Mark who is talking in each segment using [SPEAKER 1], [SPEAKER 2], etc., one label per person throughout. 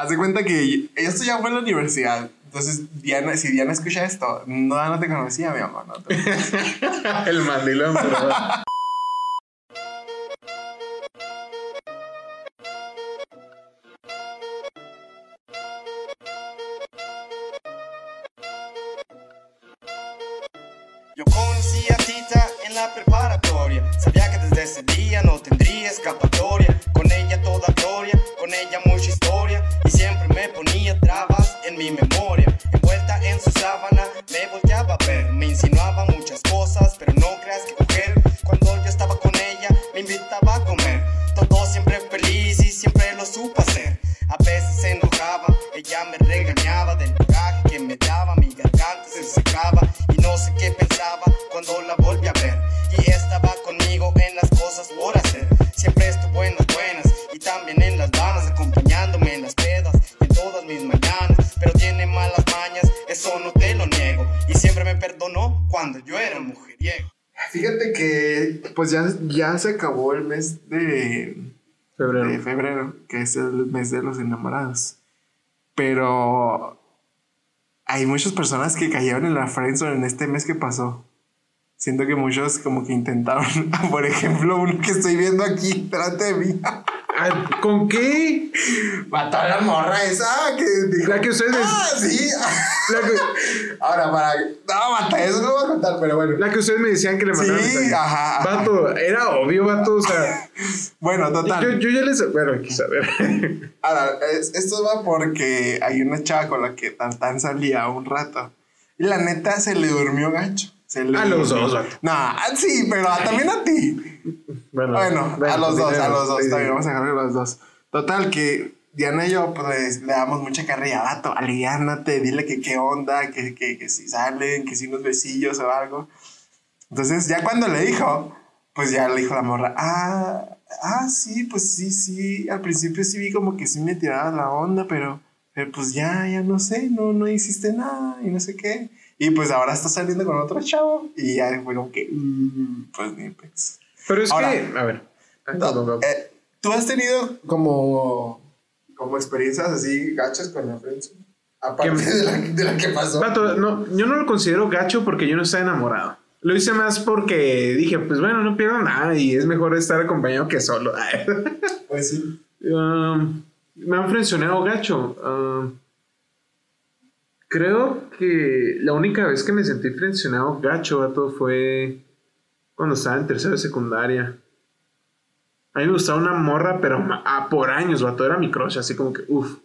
[SPEAKER 1] haz de cuenta que esto ya fue en la universidad. Entonces, Diana, si Diana escucha esto, no, no te conocía, mi amor.
[SPEAKER 2] El mandilón, pero.
[SPEAKER 3] Se
[SPEAKER 1] acabó el mes de, de
[SPEAKER 2] Febrero.
[SPEAKER 1] febrero, que es el mes de los enamorados. Pero hay muchas personas que cayeron en la friendzone en este mes que pasó. Siento que muchos como que intentaron, por ejemplo, uno que estoy viendo aquí delante de mí.
[SPEAKER 2] Ay, ¿Con qué?
[SPEAKER 1] Mató a la morra esa que dijo.
[SPEAKER 2] La que ustedes.
[SPEAKER 1] Ah, sí.
[SPEAKER 2] La que,
[SPEAKER 1] Ahora, para. No, mata, eso no lo voy a contar, pero bueno.
[SPEAKER 2] la que ustedes me decían que le mandaron.
[SPEAKER 1] Sí, ajá.
[SPEAKER 2] Vato, era obvio, vato. O sea,
[SPEAKER 1] Bueno, total.
[SPEAKER 2] yo, yo ya les. Bueno, quise saber.
[SPEAKER 1] Ahora, es- esto va porque hay una chava con la que Tantán salía un rato. Y la neta se le durmió gacho. Se le
[SPEAKER 2] A los dos,
[SPEAKER 1] ah, sí, pero también a ti.
[SPEAKER 2] Bueno,
[SPEAKER 1] Bueno, a los dos, a los dos.
[SPEAKER 2] sí, sí.
[SPEAKER 1] También vamos a dejarle a los dos. Total, que Diana y yo, pues le damos mucha carrilla. Vato, aliviánate, dile que qué onda, que, que, que si salen, que si unos besillos o algo. Entonces, ya cuando le dijo, pues ya le dijo la morra, ah, ah, sí, pues sí, sí. Al principio sí vi como que sí me tiraba la onda, pero, pero pues ya, ya no sé, no, no hiciste nada y no sé qué. Y pues ahora está saliendo con otro chavo y ya fue como que, mm, pues ni pues.
[SPEAKER 2] Pero es
[SPEAKER 1] Ahora-
[SPEAKER 2] que. A ver. Ah,
[SPEAKER 1] No,
[SPEAKER 2] no, no.
[SPEAKER 1] eh, ¿Tú has tenido como, como experiencias así gachas con la friendzone? Aparte
[SPEAKER 2] ¿Qué?
[SPEAKER 1] de la, de la que pasó.
[SPEAKER 2] No, yo no lo considero gacho porque yo no estaba enamorado. Lo hice más porque dije, pues bueno, no pierdo nada y es mejor estar acompañado que solo.
[SPEAKER 1] Pues sí.
[SPEAKER 2] Um, me han frencionado gacho. Um, creo que la única vez que me sentí frencionado gacho, vato, fue cuando estaba en tercero de secundaria. A mí me gustaba una morra, pero ah, por años, vato, era mi crush, así como que, uff.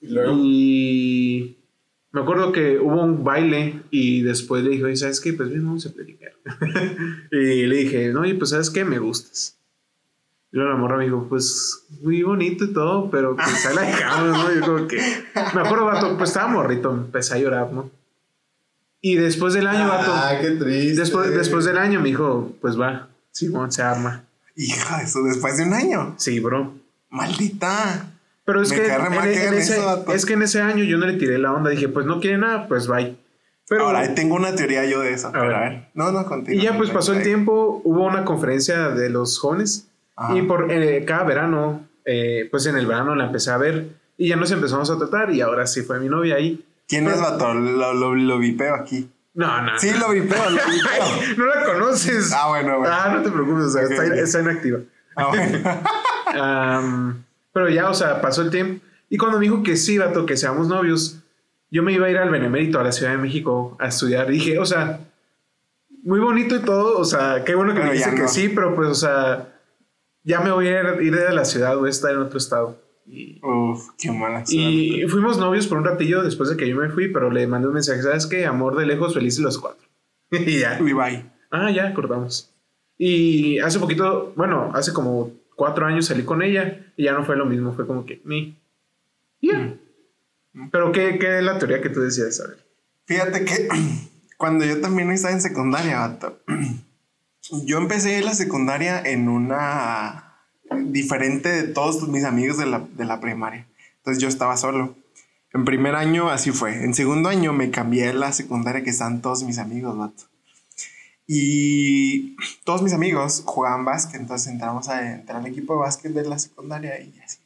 [SPEAKER 1] Y luego.
[SPEAKER 2] Y me acuerdo que hubo un baile y después le dije, oye, ¿sabes qué? Pues bien, vamos a platicar. y le dije, no, oye, pues ¿sabes qué? Me gustas. Y luego la morra me dijo, pues muy bonito y todo, pero pues ahí la dejamos, ¿no? Yo como que, me acuerdo, vato, pues estaba morrito, empecé a llorar, ¿no? Y después del año, vato,
[SPEAKER 1] Ah, qué triste.
[SPEAKER 2] después, después del año me dijo, pues va, Simón, se arma.
[SPEAKER 1] Hija, eso después de un año.
[SPEAKER 2] Sí, bro.
[SPEAKER 1] Maldita.
[SPEAKER 2] Pero es
[SPEAKER 1] Me
[SPEAKER 2] que, en- en ese,
[SPEAKER 1] eso, vato.
[SPEAKER 2] es que en ese año yo no le tiré la onda. Dije, pues no quiere nada, pues bye. Pero,
[SPEAKER 1] Ahora, tengo una teoría yo de eso. pero
[SPEAKER 2] ver.
[SPEAKER 1] a ver. No, no, contigo.
[SPEAKER 2] y ya pues pasó el tiempo, hubo una conferencia de los jóvenes.
[SPEAKER 1] Ajá.
[SPEAKER 2] Y por eh, cada verano, eh, pues en el verano la empecé a ver. Y ya nos empezamos a tratar. Y ahora sí fue mi novia ahí.
[SPEAKER 1] ¿Quién es vato? Lo, lo, lo vipeo aquí.
[SPEAKER 2] No, no.
[SPEAKER 1] Sí,
[SPEAKER 2] no.
[SPEAKER 1] lo vipeo, lo vipeo.
[SPEAKER 2] no la conoces.
[SPEAKER 1] Ah, bueno, bueno.
[SPEAKER 2] Ah, no te preocupes, o sea,
[SPEAKER 1] Ok,
[SPEAKER 2] está,
[SPEAKER 1] ok.
[SPEAKER 2] está inactiva.
[SPEAKER 1] Ah, bueno.
[SPEAKER 2] Am, pero ya, o sea, pasó el tiempo. Y cuando me dijo que sí, vato, que seamos novios, yo me iba a ir al Benemérito, a la Ciudad de México, a estudiar. Y dije, o sea, muy bonito y todo, o sea, qué bueno que
[SPEAKER 1] Pero
[SPEAKER 2] me dice que
[SPEAKER 1] no.
[SPEAKER 2] sí, pero pues, o sea, ya me voy a ir, ir de la ciudad, voy a estar en otro estado. Y,
[SPEAKER 1] Uf, qué mala
[SPEAKER 2] y fuimos novios por un ratillo después de que yo me fui, pero le mandé un mensaje, ¿sabes qué? Amor de lejos, felices los cuatro. y ya.
[SPEAKER 1] Y bye.
[SPEAKER 2] Ah, ya, cortamos. Y hace poquito, bueno, hace como cuatro años salí con ella y ya no fue lo mismo, fue como que, ni. Ya. Pero, ¿qué, ¿qué es la teoría que tú decías? A ver.
[SPEAKER 1] Fíjate que cuando yo también estaba en secundaria, vato, yo empecé la secundaria en una diferente de todos mis amigos de la, de la primaria. Entonces yo estaba solo. En primer año así fue. En segundo año me cambié a la secundaria que están todos mis amigos, vato. Y todos mis amigos jugaban básquet, entonces entramos a entrar al equipo de básquet de la secundaria y así.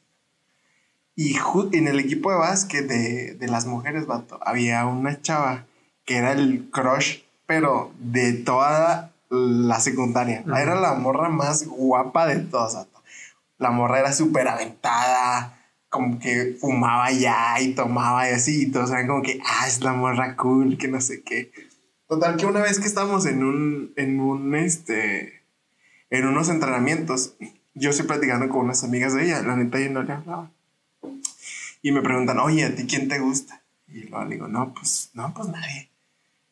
[SPEAKER 1] Y en el equipo de básquet de, de las mujeres, vato, había una chava que era el crush, pero de toda la secundaria.
[SPEAKER 2] Ujú.
[SPEAKER 1] Era la morra más guapa de todas. La morra era súper aventada, como que fumaba ya y tomaba y así, y todos eran como que, ah, es la morra cool, que no sé qué. Total que una vez que estábamos en un, en un, este, en unos entrenamientos, yo estoy platicando con unas amigas de ella, la neta yo no le hablaba. Y me preguntan, oye, ¿a ti quién te gusta? Y luego le digo, no, pues, no, pues nadie.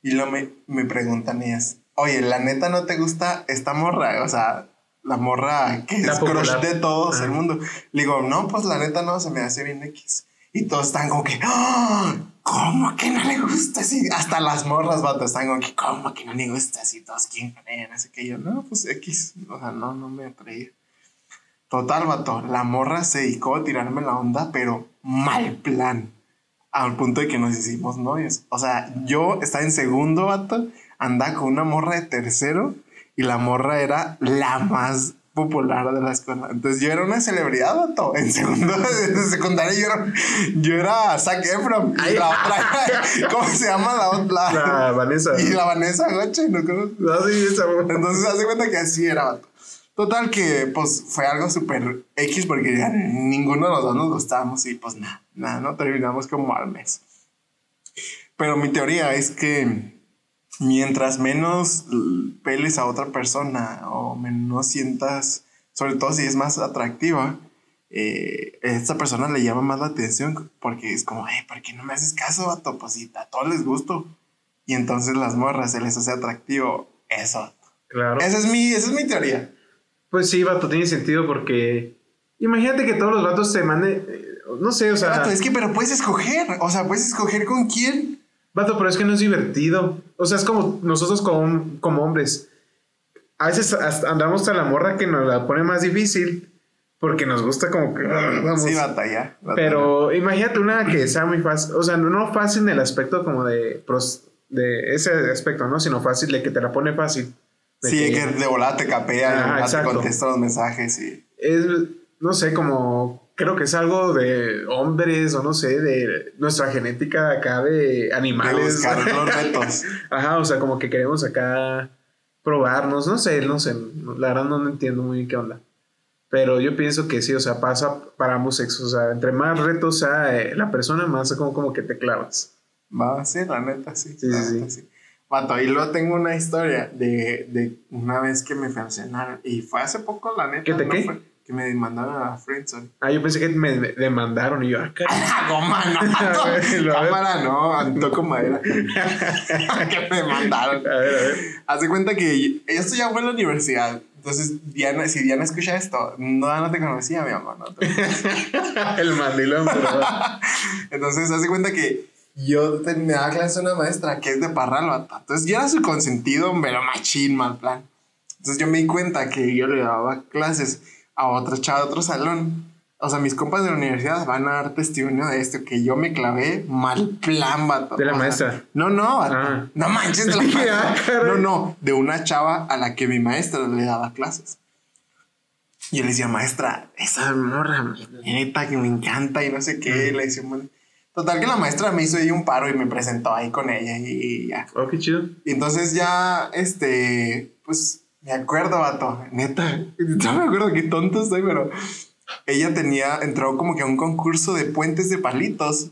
[SPEAKER 1] Y luego me, me preguntan ellas, oye, la neta no te gusta esta morra, o sea, la morra que
[SPEAKER 2] La
[SPEAKER 1] es crush
[SPEAKER 2] popular.
[SPEAKER 1] de todos el mundo. Le digo, no, pues la neta no, se me hace bien X. Y todos están como que, ¡Ah! ¿cómo que no le gusta así? Hasta las morras, vato, están como que, ¿cómo que no le gusta así? Todos quieren con ella, sé qué. Yo, no, pues X, o sea, no, no me atraía. Total, vato, la morra se dedicó a tirarme la onda, pero mal plan. Al punto de que nos hicimos novios. O sea, yo estaba en segundo, vato, andaba con una morra de tercero y la morra era la más popular de la escuela. Entonces yo era una celebridad, vato. En segundo de secundaria yo era, yo era Zac Efron. Y la otra ¿cómo se llama la otra?
[SPEAKER 2] La Vanessa.
[SPEAKER 1] Y la Vanessa Goche, ¿no?
[SPEAKER 2] No, sí, esa.
[SPEAKER 1] Entonces, hace cuenta que así era, vato. Total que, pues, fue algo súper X porque ya ninguno de los dos nos gustábamos y, pues, nada, nada, ¿no? Terminamos como al mes. Pero mi teoría es que mientras menos peles a otra persona o menos sientas, sobre todo si es más atractiva, eh, esta persona le llama más la atención porque es como, ay, ¿por qué no me haces caso, vato? Pues si a todos les gusto. Y entonces las morras se les hace atractivo eso.
[SPEAKER 2] Claro.
[SPEAKER 1] Esa es mi, esa es mi teoría.
[SPEAKER 2] Pues sí, vato, tiene sentido porque. Imagínate que todos los vatos te manden. eh, No sé, o sea.
[SPEAKER 1] Vato, es que, pero puedes escoger. O sea, puedes escoger con quién.
[SPEAKER 2] Vato, pero es que no es divertido. O sea, es como nosotros como, como hombres. A veces hasta andamos hasta la morra que nos la pone más difícil porque nos gusta como que. ah, Vamos.
[SPEAKER 1] Sí, batalla. batalla.
[SPEAKER 2] Pero imagínate una que sea muy fácil. O sea, no, fácil en el aspecto como de, de ese aspecto, ¿no? Sino fácil de que te la pone fácil. De
[SPEAKER 1] Sí,
[SPEAKER 2] que
[SPEAKER 1] que de volada te capea,
[SPEAKER 2] Ajá,
[SPEAKER 1] de volada te contesta los mensajes y.
[SPEAKER 2] es, no sé, como creo que es algo de hombres o no sé, de nuestra genética acá de
[SPEAKER 1] De
[SPEAKER 2] animales.
[SPEAKER 1] buscar los retos.
[SPEAKER 2] Ajá, o sea, como que queremos acá probarnos, no sé, no sé, la verdad no entiendo muy bien qué onda. Pero yo pienso que sí, o sea, pasa para ambos sexos, o sea, entre más retos sea eh, la persona, más como, como que te clavas.
[SPEAKER 1] Va, sí, la neta, sí.
[SPEAKER 2] Sí,
[SPEAKER 1] la
[SPEAKER 2] sí,
[SPEAKER 1] neta, sí. Vato, y luego tengo una historia de, de una vez que me sancionaron. Y fue hace poco, la neta.
[SPEAKER 2] ¿Que te
[SPEAKER 1] no
[SPEAKER 2] qué?
[SPEAKER 1] fue- que me demandaron a la Friendzone.
[SPEAKER 2] Ah, yo pensé que me demandaron y yo, ah, caray.
[SPEAKER 1] ¡La goma, no!
[SPEAKER 2] A a.
[SPEAKER 1] Cámara, no, toco madera. que me mandaron.
[SPEAKER 2] A ver, a ver.
[SPEAKER 1] Haz de cuenta que esto ya fue en la universidad. Entonces, Diana, si Diana escucha esto, no, no te conocía, mi amor. No te-
[SPEAKER 2] El mandilón, pero...
[SPEAKER 1] Entonces, haz de cuenta que yo te- me daba clase una maestra que es de Parral. Entonces, yo era su consentido, pero machín, mal plan. Entonces, yo me di cuenta que yo le daba clases a otra chava de otro salón. O sea, mis compas de la universidad van a dar testimonio de esto, que yo me clavé mal plan, vato.
[SPEAKER 2] De la maestra.
[SPEAKER 1] no, no, vato.
[SPEAKER 2] Ah.
[SPEAKER 1] No manches, de la
[SPEAKER 2] Ah,
[SPEAKER 1] maestra. No, no, de una chava a la que mi maestra le daba clases. Y yo le decía, maestra, esa morra, neta, que me encanta y no sé qué. Le decía, total que la maestra me hizo ahí un paro y me presentó ahí con ella y, y ya.
[SPEAKER 2] Oh, qué chido.
[SPEAKER 1] Y entonces ya, este, pues me acuerdo, vato, neta, no me acuerdo qué tonto estoy, pero ella tenía, entró como que a un concurso de puentes de palitos,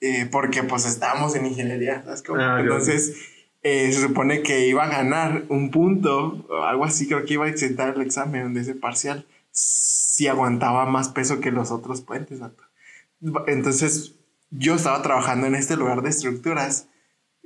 [SPEAKER 1] eh, porque pues estábamos en ingeniería, ¿sabes cómo?
[SPEAKER 2] Ah,
[SPEAKER 1] entonces eh, se supone que iba a ganar un punto, o algo así, creo que iba a exentar el examen de ese parcial, si aguantaba más peso que los otros puentes, vato. Entonces yo estaba trabajando en este lugar de estructuras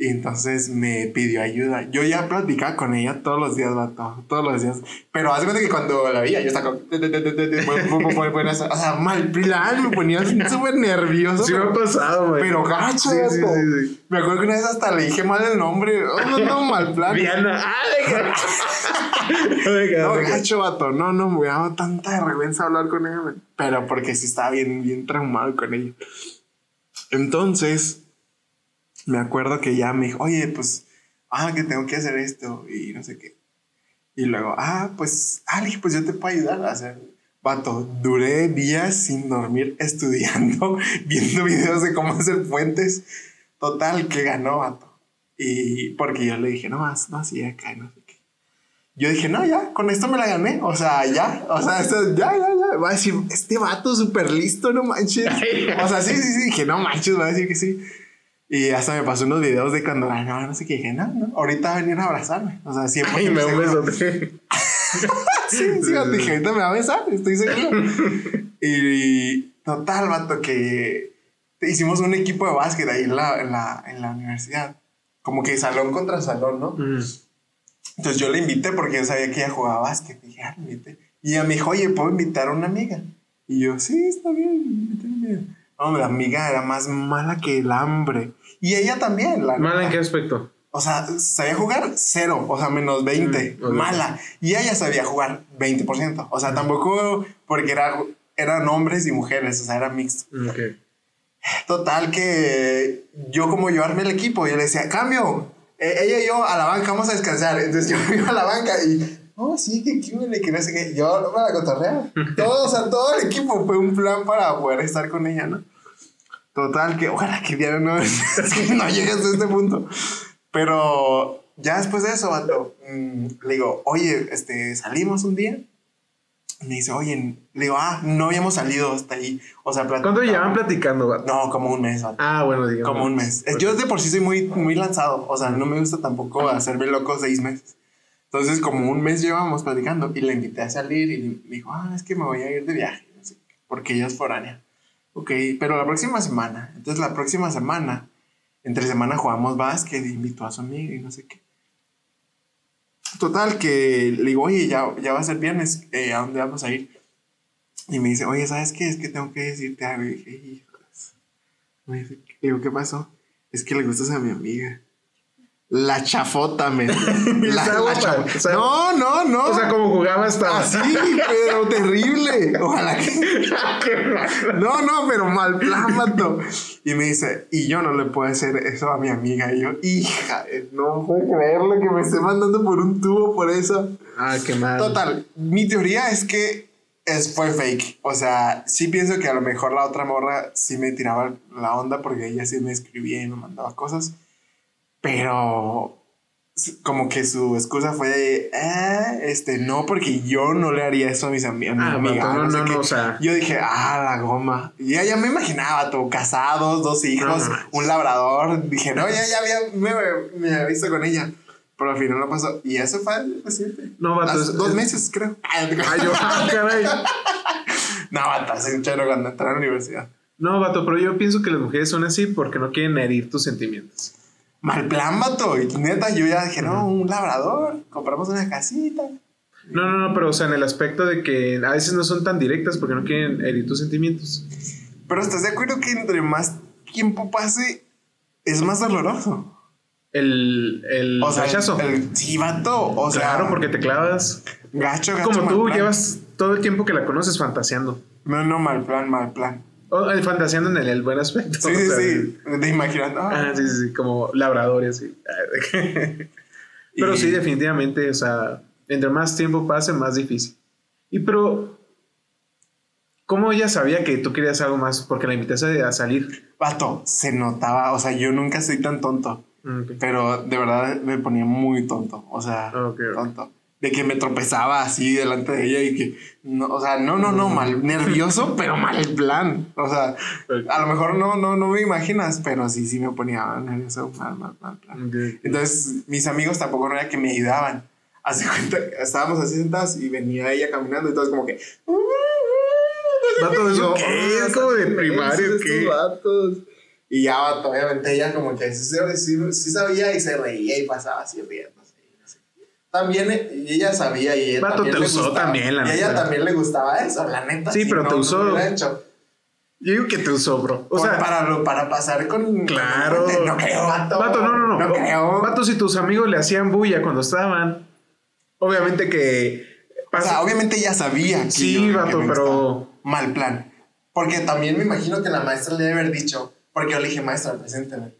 [SPEAKER 1] y entonces me pidió ayuda. Yo ya platicaba con ella todos los días, vato, todos los días. Pero hace cuenta que cuando la veía, yo estaba como... O sea, mal plan, me ponía súper nervioso.
[SPEAKER 2] Sí me ha
[SPEAKER 1] pero,
[SPEAKER 2] pasado, güey.
[SPEAKER 1] pero gacho,
[SPEAKER 2] Sí, sí, sí.
[SPEAKER 1] Me acuerdo que una vez hasta le dije mal el nombre. Oh, no, no, mal plan.
[SPEAKER 2] Diana. Ah,
[SPEAKER 1] No, gacho, vato. No, no, me daba tanta vergüenza hablar con ella. Pero porque sí estaba bien, bien traumado con ella. Entonces, me acuerdo que ya me dijo, oye, pues, ah, que tengo que hacer esto y no sé qué. Y luego, ah, pues, dije, pues yo te puedo ayudar a hacer. Vato, duré días sin dormir estudiando, viendo videos de cómo hacer puentes. Total, que ganó, vato. Y porque yo le dije, no más, no, sí, acá, no sé qué. Yo dije, no, ya, con esto me la gané. O sea, ya, o sea, esto, ya, ya, ya. Va a decir, este vato súper listo, no manches. O sea, sí, sí, sí, dije, no manches, va a decir que sí. Y hasta me pasó unos videos de cuando ganaba, no sé qué, dije, no, no, ahorita va a venir a abrazarme. O sea, siempre.
[SPEAKER 2] Ay, me un besote.
[SPEAKER 1] sí, sí, dije, ahorita me va a besar, estoy seguro. y, total, vato, que hicimos un equipo de básquet ahí en la, en la, en la universidad. Como que salón contra salón, ¿no?
[SPEAKER 2] Mm.
[SPEAKER 1] Entonces yo le invité porque yo sabía que ella jugaba básquet. Dije, ah, le invité. Y ella me dijo, oye, ¿puedo invitar a una amiga? Y yo, sí, está bien, invita a una amiga. No, la amiga era más mala que el hambre. Y ella también. La
[SPEAKER 2] ¿Mala en qué aspecto?
[SPEAKER 1] O sea, sabía jugar cero, o sea, menos 20.
[SPEAKER 2] Mm.
[SPEAKER 1] Mala. Y ella sabía jugar 20%. O sea, tampoco porque era, eran hombres y mujeres, o sea, era mixto.
[SPEAKER 2] Mm.
[SPEAKER 1] Total que yo como llevarme el equipo, yo le decía, cambio, eh, ella y yo a la banca, vamos a descansar. Entonces yo me iba a la banca y, oh, sí, que qué que no sé qué. Yo no me la cotorrea. Todo, o sea, todo el equipo fue un plan para poder estar con ella, ¿no? Total que, ojalá que ya no, es que no llegues a este punto. Pero ya después de eso, vato, mm, le digo, oye, este, salimos un día. Y me dice, oye, le digo, ah, no habíamos salido hasta ahí. O sea,
[SPEAKER 2] ¿Cuánto
[SPEAKER 1] platicamos.
[SPEAKER 2] llevan platicando, vato?
[SPEAKER 1] No, como un mes, vato.
[SPEAKER 2] Ah, bueno, digamos.
[SPEAKER 1] Como un mes. Es- Yo de por sí soy muy, muy lanzado. O sea, no me gusta tampoco hacerme loco seis meses. Entonces, como un mes llevamos platicando y le invité a salir y me dijo, ah, es que me voy a ir de viaje. porque ella es foránea. Ok, pero la próxima semana. Entonces, la próxima semana, entre semana jugamos básquet, invitó a su amiga y no sé qué. Total, que le digo, oye, ya, ya va a ser viernes, eh, ¿a dónde vamos a ir? Y me dice, oye, ¿sabes qué? Es que tengo que decirte algo. Y dije. Me dice, digo, ¿qué pasó? Es que le gustas a mi amiga. La chafota, men. La,
[SPEAKER 2] Está
[SPEAKER 1] la
[SPEAKER 2] guapa,
[SPEAKER 1] chafota.
[SPEAKER 2] o sea-
[SPEAKER 1] no, no, no.
[SPEAKER 2] O sea, como jugaba hasta.
[SPEAKER 1] Así, pero terrible. Ojalá que. No, no, pero mal plan, mato. Y me dice, y yo no le puedo hacer eso a mi amiga. Y yo, hija, no puedo creerlo que me esté mandando por un tubo por eso.
[SPEAKER 2] Ah, qué mal.
[SPEAKER 1] Total, mi teoría es que es, fue fake. O sea, sí pienso que a lo mejor la otra morra sí me tiraba la onda porque ella sí me escribía y me mandaba cosas. Pero como que su excusa fue de, "Ah, este, no, porque yo no le haría eso a mis ami- a mi
[SPEAKER 2] Ah,
[SPEAKER 1] amiga.
[SPEAKER 2] no, no,
[SPEAKER 1] qué".
[SPEAKER 2] no, o sea.
[SPEAKER 1] Yo dije, ah, la goma. Y ya, ya me imaginaba, tú, casados, dos hijos, un labrador. Dije, no, ya, ya había, me, me había visto con ella. Pero al final no pasó. Y eso fue reciente.
[SPEAKER 2] No, vato,
[SPEAKER 1] Hace
[SPEAKER 2] es-
[SPEAKER 1] dos
[SPEAKER 2] es-
[SPEAKER 1] meses, creo.
[SPEAKER 2] Ah, yo, ah, caray.
[SPEAKER 1] no, vato, hace un chero cuando entré a la universidad.
[SPEAKER 2] No, vato, pero yo pienso que las mujeres son así porque no quieren herir tus sentimientos.
[SPEAKER 1] Mal plan, vato. Y neta, yo ya dije, no, un labrador. Compramos una casita.
[SPEAKER 2] No, no, no, pero o sea, en el aspecto de que a veces no son tan directas porque no quieren herir tus sentimientos.
[SPEAKER 1] Pero ¿estás de acuerdo que entre más tiempo pase, es más doloroso?
[SPEAKER 2] El, el
[SPEAKER 1] O sea,
[SPEAKER 2] rechazo.
[SPEAKER 1] el- el- sí, vato. O sea,
[SPEAKER 2] claro, porque te clavas.
[SPEAKER 1] gacho, gacho.
[SPEAKER 2] Como tú
[SPEAKER 1] plan.
[SPEAKER 2] llevas todo el tiempo que la conoces fantaseando.
[SPEAKER 1] No, no, mal plan, mal plan.
[SPEAKER 2] O, eh, fantaseando en el, el buen aspecto.
[SPEAKER 1] Sí, sí, sí. De imaginar. ah,
[SPEAKER 2] Ah, sí, sí, sí, como labrador y así. pero
[SPEAKER 1] Y-
[SPEAKER 2] sí, definitivamente, o sea, entre más tiempo pase, más difícil. Y pero, ¿cómo ella sabía que tú querías algo más? Porque la invitaste a salir.
[SPEAKER 1] Vato, se notaba. O sea, yo nunca soy tan tonto.
[SPEAKER 2] Ok.
[SPEAKER 1] Pero de verdad me ponía muy tonto. O sea,
[SPEAKER 2] ok.
[SPEAKER 1] tonto. De que me tropezaba así delante de ella y que. No, o sea, no, no, no, mal. Nervioso, pero mal plan. O sea, a lo mejor no, no, no me imaginas, pero sí, sí me ponía nervioso, mal, mal, mal plan. Entonces, mis amigos tampoco no era que me ayudaban. Hace cuenta, estábamos así sentados y venía ella caminando y todos como que.
[SPEAKER 2] Vato, ¿eso
[SPEAKER 1] Yo,
[SPEAKER 2] qué?
[SPEAKER 1] "Ah,
[SPEAKER 2] ¿Es como de
[SPEAKER 1] estos
[SPEAKER 2] primaria o
[SPEAKER 1] estos
[SPEAKER 2] qué?"
[SPEAKER 1] vatos. Y ya, obviamente ella como que sí, sí- sí sabía y se reía y pasaba así riéndose. También eh, ella sabía y ella también
[SPEAKER 2] te
[SPEAKER 1] le
[SPEAKER 2] usó
[SPEAKER 1] gustaba-
[SPEAKER 2] también, la
[SPEAKER 1] y ella
[SPEAKER 2] neta.
[SPEAKER 1] también le gustaba eso, la neta.
[SPEAKER 2] Sí, pero
[SPEAKER 1] no,
[SPEAKER 2] te usó.
[SPEAKER 1] hecho.
[SPEAKER 2] Yo digo que te usó, bro. O
[SPEAKER 1] Por-
[SPEAKER 2] sea,
[SPEAKER 1] para, pasar con.
[SPEAKER 2] Claro.
[SPEAKER 1] con- No creo, vato.
[SPEAKER 2] Vato, no, no, no.
[SPEAKER 1] No creo.
[SPEAKER 2] Vato, si tus amigos le hacían bulla cuando estaban, obviamente que.
[SPEAKER 1] O sea, obviamente ella sabía. que
[SPEAKER 2] Sí,
[SPEAKER 1] yo-
[SPEAKER 2] vato, pero-.
[SPEAKER 1] Mal plan. Porque también me imagino que la maestra le debe haber dicho. Porque yo le dije, maestra, presénteme.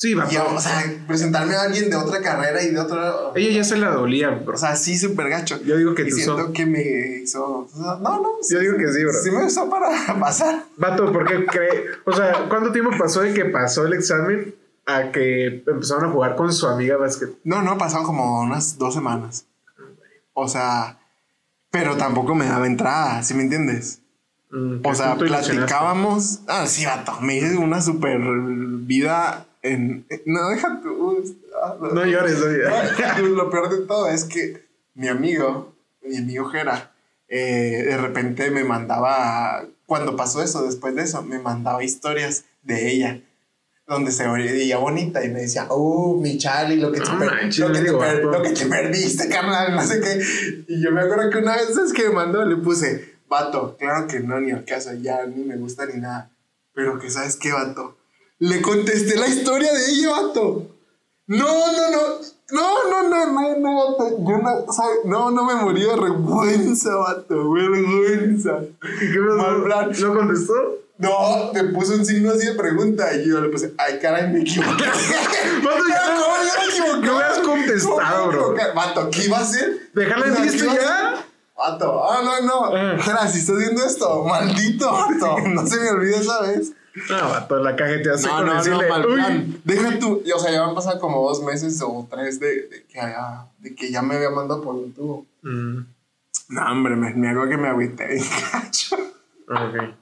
[SPEAKER 2] Sí.
[SPEAKER 1] Y, o sea, presentarme a alguien de otra carrera y de otra.
[SPEAKER 2] Ella ya se la dolía, bro.
[SPEAKER 1] O sea, sí, súper gacho.
[SPEAKER 2] Yo digo que
[SPEAKER 1] y
[SPEAKER 2] tú
[SPEAKER 1] siento que me hizo. No, no.
[SPEAKER 2] Yo digo que sí, bro.
[SPEAKER 1] Sí me usó para pasar.
[SPEAKER 2] Vato, ¿por qué cree? O sea, ¿cuánto tiempo pasó de que pasó el examen a que empezaron a jugar con su amiga básquet?
[SPEAKER 1] No, no, pasaron como unas dos semanas. O sea, pero tampoco me daba entrada, ¿sí me entiendes?
[SPEAKER 2] Mm,
[SPEAKER 1] O sea, platicábamos. Ah, sí, vato. Me hice una super vida en. No, deja tú. ah,
[SPEAKER 2] No llores, no llores.
[SPEAKER 1] No, Lo peor de todo es que mi amigo, mi amigo Jera, eh, de repente me mandaba. Cuando pasó eso, después de eso, me mandaba historias de ella. Donde se veía bonita y me decía, oh, mi Charlie, lo que, te, per-
[SPEAKER 2] manches,
[SPEAKER 1] lo, que te per-
[SPEAKER 2] vato.
[SPEAKER 1] lo que te perdiste, carnal, no sé qué. Y yo me acuerdo que una vez es que me mandó, le puse, vato, claro que no, ni al caso, ya ni me gusta ni nada. Pero que, ¿sabes qué, vato? Le contesté la historia de ella, vato. No, no, no. No, no, no, no, no, vato. Yo no, no, no me morí de vergüenza, vato. Vergüenza.
[SPEAKER 2] ¿Y qué
[SPEAKER 1] plan.
[SPEAKER 2] ¿Lo contestó?
[SPEAKER 1] No, te puso un signo así de pregunta y yo le puse, ay, caray, me equivoqué.
[SPEAKER 2] Vato, ya
[SPEAKER 1] ¿Cómo yo me equivoqué?
[SPEAKER 2] No hubieras contestado,
[SPEAKER 1] ¿Cómo me
[SPEAKER 2] bro.
[SPEAKER 1] Vato, ¿qué iba a hacer?
[SPEAKER 2] Dejarla en visto
[SPEAKER 1] ¿qué iba a
[SPEAKER 2] ya.
[SPEAKER 1] Vato, ah, no, no.
[SPEAKER 2] Ah.
[SPEAKER 1] Jera, si estás viendo esto, maldito, vato. No se me olvide esa vez.
[SPEAKER 2] No, vato, la cajeteaste
[SPEAKER 1] No,
[SPEAKER 2] con
[SPEAKER 1] no,
[SPEAKER 2] decirle,
[SPEAKER 1] no, mal
[SPEAKER 2] uy.
[SPEAKER 1] plan. Deja tú, y, o sea, ya me han pasado como dos meses o tres de, de que, haya- de que ya me había mandado por un tubo.
[SPEAKER 2] Mm,
[SPEAKER 1] No, hombre, me, me hago que me agüité cacho.
[SPEAKER 2] ok.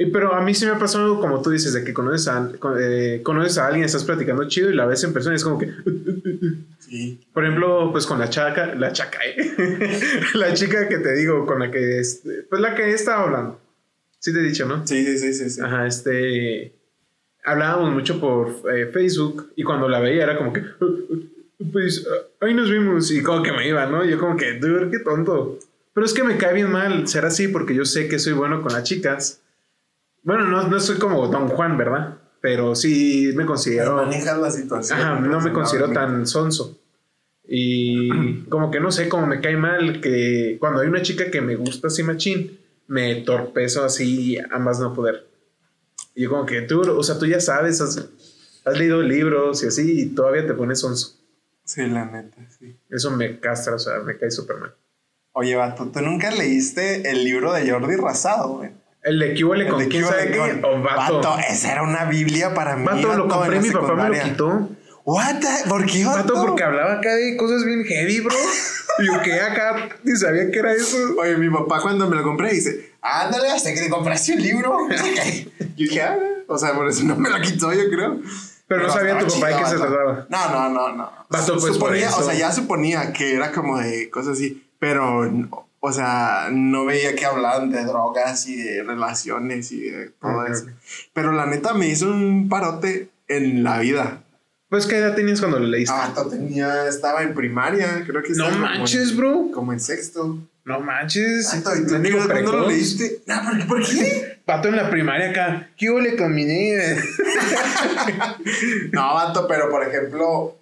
[SPEAKER 2] Y, pero a mí sí me ha pasado como tú dices, de que conoces a, eh, conoces a alguien, estás platicando chido y la ves en persona y es como que,
[SPEAKER 1] Sí.
[SPEAKER 2] por ejemplo, pues con la chaca, la chaca, ¿eh? la chica que te digo, con la que, es, pues la que estaba hablando. Sí te he dicho, ¿no?
[SPEAKER 1] Sí, sí, sí, sí. sí.
[SPEAKER 2] Ajá, este. Hablábamos mucho por eh, Facebook y cuando la veía era como que. Pues ah, ahí nos vimos y como que me iba, ¿no? Yo como que, dude, qué tonto. Pero es que me cae bien mal ser así porque yo sé que soy bueno con las chicas. Bueno, no, no soy como Don Juan, ¿verdad? Pero sí me considero.
[SPEAKER 1] manejas la situación.
[SPEAKER 2] Ajá, no me considero
[SPEAKER 1] razonablemente.
[SPEAKER 2] tan sonso. Y como que no sé, como me cae mal que cuando hay una chica que me gusta así machín, me torpezo así a más no poder. Y yo como que tú, o sea, tú ya sabes, has, has leído libros y así, y todavía te pones sonso.
[SPEAKER 1] Sí, la neta, sí.
[SPEAKER 2] Eso me castra, o sea, me cae súper mal.
[SPEAKER 1] Oye, vato, ¿tú nunca leíste el libro de Jordi Rasado, güey?
[SPEAKER 2] El de Kibole
[SPEAKER 1] El
[SPEAKER 2] con quién sabe qué, o vato.
[SPEAKER 1] Vato, esa era una biblia para mí.
[SPEAKER 2] Vato, lo
[SPEAKER 1] vato,
[SPEAKER 2] compré,
[SPEAKER 1] en
[SPEAKER 2] mi papá me lo quitó.
[SPEAKER 1] What the- ¿Por qué, vato?
[SPEAKER 2] Porque hablaba acá de cosas bien heavy, bro. Y yo que acá ni sabía que era eso.
[SPEAKER 1] Oye, mi papá cuando me lo compré dice, ándale, hasta que te compraste un libro. yo dije, ah, o sea, por eso no me lo quitó, yo creo.
[SPEAKER 2] Pero no sabía tu papá de qué se trataba.
[SPEAKER 1] No, no, no, no.
[SPEAKER 2] Vato, pues, por
[SPEAKER 1] suponía,
[SPEAKER 2] eso.
[SPEAKER 1] o sea, ya suponía que era como de cosas así, pero, o sea, no veía que hablaban de drogas y de relaciones y de todo
[SPEAKER 2] Ok,
[SPEAKER 1] eso. Pero la neta me hizo un parote en la vida.
[SPEAKER 2] Pues, ¿qué edad tenías cuando lo leíste?
[SPEAKER 1] Ah, tenía, estaba en primaria, creo que
[SPEAKER 2] no
[SPEAKER 1] estaba como en-
[SPEAKER 2] manches, bro.
[SPEAKER 1] Como en sexto.
[SPEAKER 2] No manches.
[SPEAKER 1] Vato, ¿y tú cuándo lo leíste? No, ¿por qué? ¿Por qué?
[SPEAKER 2] Pato en la primaria acá. ¿Qué hubo le combiné?
[SPEAKER 1] No, vato, pero por ejemplo,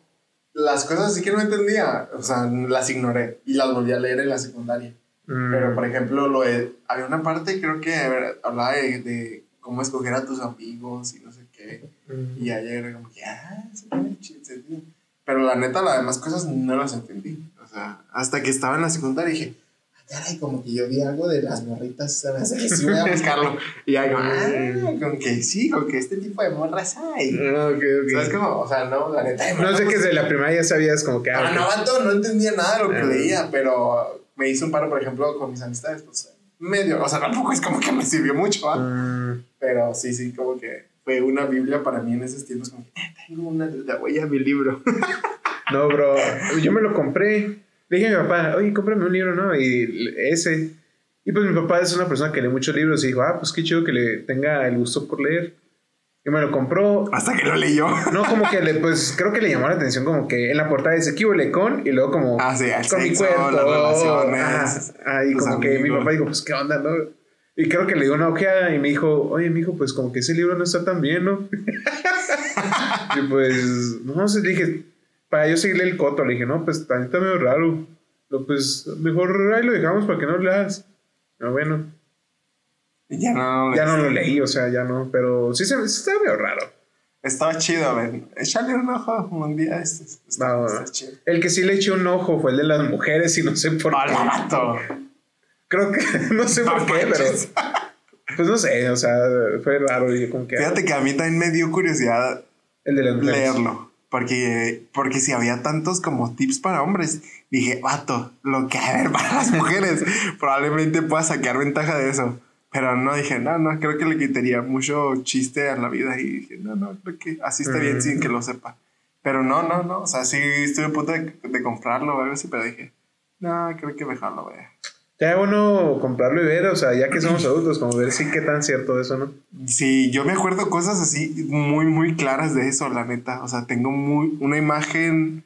[SPEAKER 1] las cosas así que no entendía, o sea, las ignoré y las volví a leer en la secundaria.
[SPEAKER 2] Mm.
[SPEAKER 1] Pero, por ejemplo, lo de- había una parte, creo que a ver, hablaba de, de cómo escoger a tus amigos y no sé qué.
[SPEAKER 2] Mm.
[SPEAKER 1] Y ayer era como que, ah, eso tiene sentido. Pero la neta, las demás cosas no las entendí. O sea, hasta que estaba en la secundaria dije, ah, caray, como que yo vi algo de las morritas, se hace que sí voy a buscarlo. y ya como, ah, como que sí, como que este tipo de morras hay.
[SPEAKER 2] Ah, ok, ok.
[SPEAKER 1] ¿Sabes cómo? O sea, no, la neta.
[SPEAKER 2] No sé que desde la primaria ya sabías como que. ah,
[SPEAKER 1] No,
[SPEAKER 2] ok.
[SPEAKER 1] no, no entendía nada de lo que
[SPEAKER 2] Ah.
[SPEAKER 1] leía, pero me hizo un paro, por ejemplo, con mis amistades, pues medio, o sea, tampoco es como que me sirvió mucho, ¿va?
[SPEAKER 2] Mm,
[SPEAKER 1] Pero sí, sí, como que fue una Biblia para mí en esos tiempos, como "Eh, tengo una de la huella mi libro.
[SPEAKER 2] No, bro. Yo me lo compré. Le dije a mi papá, oye, cómprame un libro, ¿no? Y ese. Y pues mi papá es una persona que lee muchos libros y dijo, ah, pues qué chido que le tenga el gusto por leer. Y me lo compró.
[SPEAKER 1] Hasta que lo leyó.
[SPEAKER 2] No, como que le, pues creo que le llamó la atención, como que en la portada dice ¿qué huele con? Y luego como
[SPEAKER 1] Ah, sí,
[SPEAKER 2] con mi
[SPEAKER 1] sexo,
[SPEAKER 2] cuerpo.
[SPEAKER 1] las relaciones,
[SPEAKER 2] ah, y como que mi
[SPEAKER 1] amigos.
[SPEAKER 2] papá dijo, pues qué onda, ¿no? Y creo que le dio una ojeada y me dijo, oye, mijo, pues como que ese libro no está tan bien, ¿no? y pues, no sé, dije, para yo seguirle el coto, le dije, no, pues también está medio raro. No, pues mejor ahí lo dejamos para que no lo leas. No, bueno,
[SPEAKER 1] ya no,
[SPEAKER 2] ya no lo leí, o sea, ya no, pero sí se sí está medio raro.
[SPEAKER 1] Estaba chido, ven. Échale un ojo un día. Este, está,
[SPEAKER 2] va,
[SPEAKER 1] está chido.
[SPEAKER 2] El que sí le eché un ojo fue el de las mujeres y no sé por qué. Creo que, no sé por qué, pero pues no sé, o sea, fue raro. Y como que,
[SPEAKER 1] Fíjate que a mí también me dio curiosidad
[SPEAKER 2] el de las
[SPEAKER 1] leerlo. Porque, porque si había tantos como tips para hombres, dije, vato, lo que hay para las mujeres, probablemente pueda sacar ventaja de eso. Pero no, dije, no, no, creo que le quitaría mucho chiste a la vida. Y dije, no, no, creo que así está bien
[SPEAKER 2] Mm.
[SPEAKER 1] sin que lo sepa. Pero no, no, no. O sea, sí estuve a punto de, de comprarlo o algo así, pero dije, no, creo que mejor lo vea.
[SPEAKER 2] Ya bueno comprarlo y ver, o sea, ya que somos adultos, como ver si qué tan cierto eso, ¿no?
[SPEAKER 1] Sí, yo me acuerdo cosas así muy, muy claras de eso, la neta. O sea, tengo muy, una imagen,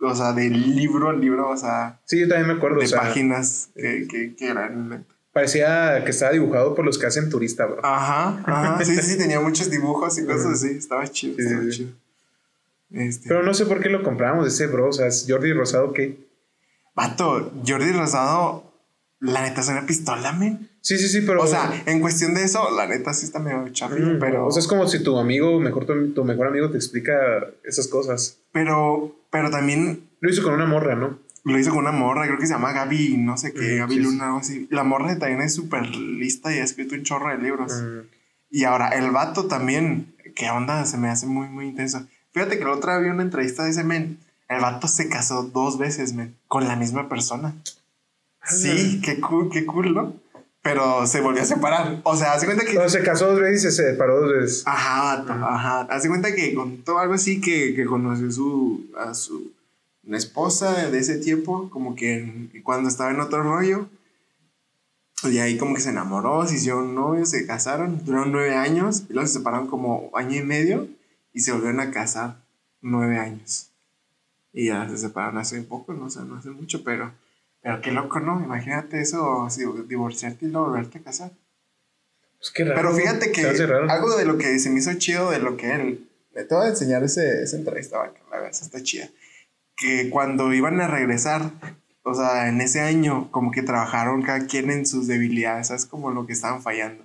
[SPEAKER 1] o sea, del libro al libro, o sea,
[SPEAKER 2] Sí, yo también me acuerdo,
[SPEAKER 1] de
[SPEAKER 2] o sea,
[SPEAKER 1] páginas que, que, que eran.
[SPEAKER 2] parecía que estaba dibujado por los que hacen turista, bro.
[SPEAKER 1] Ajá, ajá. Sí, sí, tenía muchos dibujos y cosas así. Estaba chido,
[SPEAKER 2] sí,
[SPEAKER 1] estaba
[SPEAKER 2] sí.
[SPEAKER 1] chido. Este.
[SPEAKER 2] Pero no sé por qué lo compramos ese, bro, o sea, es Jordi Rosado, ¿qué?
[SPEAKER 1] Vato, Jordi Rosado, la neta es una pistola, men.
[SPEAKER 2] Sí, sí, sí, pero...
[SPEAKER 1] O sea, en cuestión de eso, la neta sí está medio chafi,
[SPEAKER 2] mm,
[SPEAKER 1] pero.
[SPEAKER 2] O sea, es como si tu amigo, mejor tu, tu mejor amigo te explica esas cosas.
[SPEAKER 1] Pero, pero también
[SPEAKER 2] Lo hizo con una morra, ¿no?
[SPEAKER 1] Lo hizo con una morra, creo que se llama Gaby, no sé qué,
[SPEAKER 2] Mm,
[SPEAKER 1] Gaby
[SPEAKER 2] sí.
[SPEAKER 1] Luna o así. La morra también es súper lista y ha escrito un chorro de libros.
[SPEAKER 2] Mm,
[SPEAKER 1] Y ahora, el vato también, qué onda, se me hace muy, muy intenso. Fíjate que la otra vez vi una entrevista de ese men. El vato se casó dos veces, men, con la misma persona. Sí, qué cool, qué cool, ¿no? Pero se volvió a separar. O sea, hace cuenta que.
[SPEAKER 2] Cuando se casó dos veces y se separó dos veces.
[SPEAKER 1] Ajá, ajá. Hace cuenta que contó algo así que, que conoció su, a su esposa de ese tiempo, como que cuando estaba en otro rollo. Y ahí como que se enamoró, se hicieron novios, se casaron, duraron nueve años, y luego se separaron como año y medio y se volvieron a casar nueve años. Y ya se separaron hace poco, no sé, no hace mucho, pero, pero qué loco, ¿no? Imagínate eso, divorciarte y luego volverte a casar.
[SPEAKER 2] Pues qué raro.
[SPEAKER 1] Pero fíjate que algo de lo que se me hizo chido de lo que él. Te voy a enseñar ese, esa entrevista, va, que la veas, está chida. Que cuando iban a regresar, o sea, en ese año, como que trabajaron cada quien en sus debilidades, ¿sabes? Como lo que estaban fallando.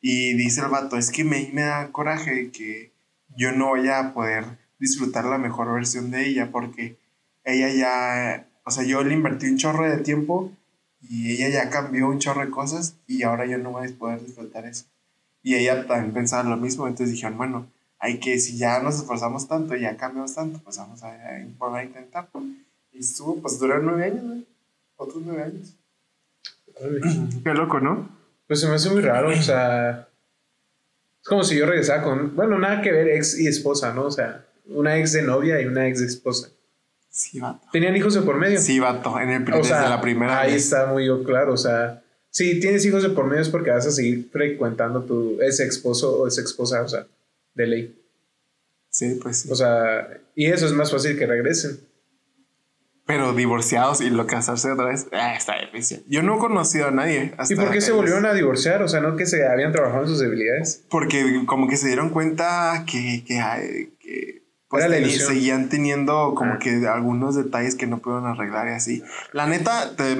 [SPEAKER 1] Y dice el vato, es que me, me da coraje que yo no vaya a poder disfrutar la mejor versión de ella porque ella ya, o sea, yo le invertí un chorro de tiempo y ella ya cambió un chorro de cosas y ahora yo no voy a poder disfrutar eso. Y ella también pensaba lo mismo, entonces dijeron, bueno, hay que, si ya nos esforzamos tanto ya cambiamos tanto, pues vamos a, a volver a intentar. Y estuvo, pues duró nueve años, ¿no? Otros nueve años.
[SPEAKER 2] Órale.
[SPEAKER 1] Qué loco, ¿no?
[SPEAKER 2] Pues se me hace muy raro, o sea. Es como si yo regresara con. Bueno, nada que ver, ex y esposa, ¿no? O sea, una ex de novia y una ex de esposa.
[SPEAKER 1] Sí, vato.
[SPEAKER 2] ¿Tenían hijos de por medio?
[SPEAKER 1] Sí, vato, en el,
[SPEAKER 2] o
[SPEAKER 1] desde la primera
[SPEAKER 2] ahí
[SPEAKER 1] vez.
[SPEAKER 2] está muy claro, o sea. Si tienes hijos de por medio es porque vas a seguir frecuentando tu ex esposo o ex esposa, o sea, de ley.
[SPEAKER 1] Sí, pues sí.
[SPEAKER 2] O sea, y eso es más fácil que regresen.
[SPEAKER 1] Pero divorciados y lo casarse otra vez, ah, está difícil. Yo no he conocido a nadie.
[SPEAKER 2] ¿Y por qué se volvieron a divorciar? O sea, no que se habían trabajado en sus debilidades.
[SPEAKER 1] Porque como que se dieron cuenta que, que, que pues,
[SPEAKER 2] Era
[SPEAKER 1] seguían teniendo como
[SPEAKER 2] Ah.
[SPEAKER 1] que algunos detalles que no pudieron arreglar y así. La neta, te,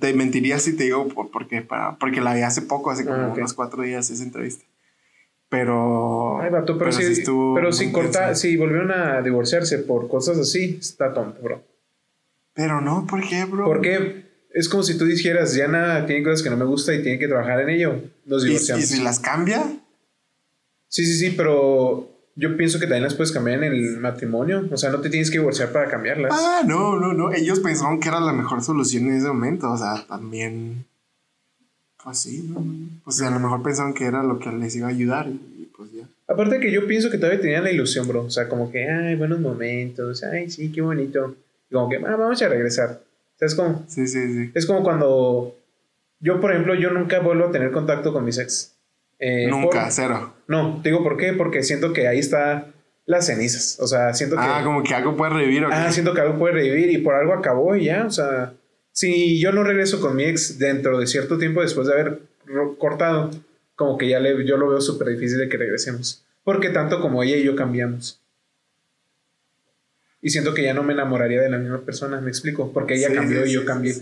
[SPEAKER 1] te mentiría si te digo por, porque, para, porque la vi hace poco, hace como
[SPEAKER 2] Ah, ok.
[SPEAKER 1] unos cuatro días esa entrevista. Pero...
[SPEAKER 2] Ay, vato, pero, si,
[SPEAKER 1] estuvo
[SPEAKER 2] pero si, corta, si volvieron a divorciarse por cosas así, está tonto, bro.
[SPEAKER 1] Pero no, ¿por qué, bro?
[SPEAKER 2] Porque es como si tú dijeras, Diana tiene cosas que no me gusta y tiene que trabajar en ello. Nos
[SPEAKER 1] ¿Y, y
[SPEAKER 2] divorciamos.
[SPEAKER 1] si las cambia?
[SPEAKER 2] Sí, sí, sí, pero yo pienso que también las puedes cambiar en el matrimonio. O sea, no te tienes que divorciar para cambiarlas.
[SPEAKER 1] Ah, no, no, no. Ellos pensaron que era la mejor solución en ese momento. O sea, también. Pues sí, ¿no? Pues a lo mejor pensaron que era lo que les iba a ayudar. Y pues ya.
[SPEAKER 2] Aparte que yo pienso que todavía tenían la ilusión, bro. O sea, como que, ay, buenos momentos, ay, sí, qué bonito. Y como que, ah, vamos a regresar. ¿Sabes cómo?
[SPEAKER 1] Sí, sí, sí.
[SPEAKER 2] Es como cuando yo, por ejemplo, yo nunca vuelvo a tener contacto con mis ex. Eh,
[SPEAKER 1] Nunca,
[SPEAKER 2] por-
[SPEAKER 1] cero.
[SPEAKER 2] No, te digo por qué, porque siento que ahí está las cenizas. O sea, siento que.
[SPEAKER 1] Ah, como que algo puede revivir o qué?
[SPEAKER 2] Ah, siento que algo puede revivir y por algo acabó y ya. O sea, si yo no regreso con mi ex dentro de cierto tiempo después de haber cortado, como que ya le, yo lo veo súper difícil de que regresemos. Porque tanto como ella y yo cambiamos. Y siento que ya no me enamoraría de la misma persona, me explico. Porque ella
[SPEAKER 1] Sí,
[SPEAKER 2] cambió
[SPEAKER 1] sí,
[SPEAKER 2] y yo
[SPEAKER 1] sí,
[SPEAKER 2] cambié.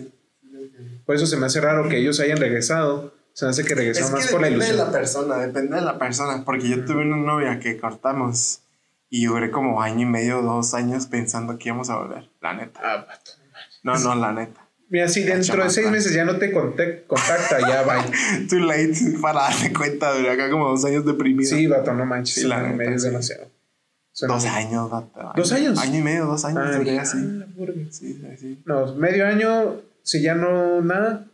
[SPEAKER 2] Por eso se me hace raro que ellos hayan regresado. Se hace que
[SPEAKER 1] Es
[SPEAKER 2] regresaron
[SPEAKER 1] que
[SPEAKER 2] más por la
[SPEAKER 1] depende de
[SPEAKER 2] ilusión.
[SPEAKER 1] la persona, depende de la persona. Porque yo tuve una novia que cortamos Y duré como año y medio, dos años pensando que íbamos a volver. La neta.
[SPEAKER 2] Ah, vato.
[SPEAKER 1] No, no, la neta.
[SPEAKER 2] Mira, si dentro de
[SPEAKER 1] chamaca.
[SPEAKER 2] seis meses ya no te contacta, ya va.
[SPEAKER 1] Too late para darme cuenta. Duré acá como dos años deprimido.
[SPEAKER 2] Sí, vato, no manches.
[SPEAKER 1] Sí, la
[SPEAKER 2] año y
[SPEAKER 1] neta,
[SPEAKER 2] medio es
[SPEAKER 1] sí.
[SPEAKER 2] demasiado. Suena
[SPEAKER 1] Dos años, vato.
[SPEAKER 2] ¿Dos años?
[SPEAKER 1] Año y medio, dos años.
[SPEAKER 2] Ah,
[SPEAKER 1] duré así.
[SPEAKER 2] la
[SPEAKER 1] sí, sí.
[SPEAKER 2] No, medio año, si ya no nada.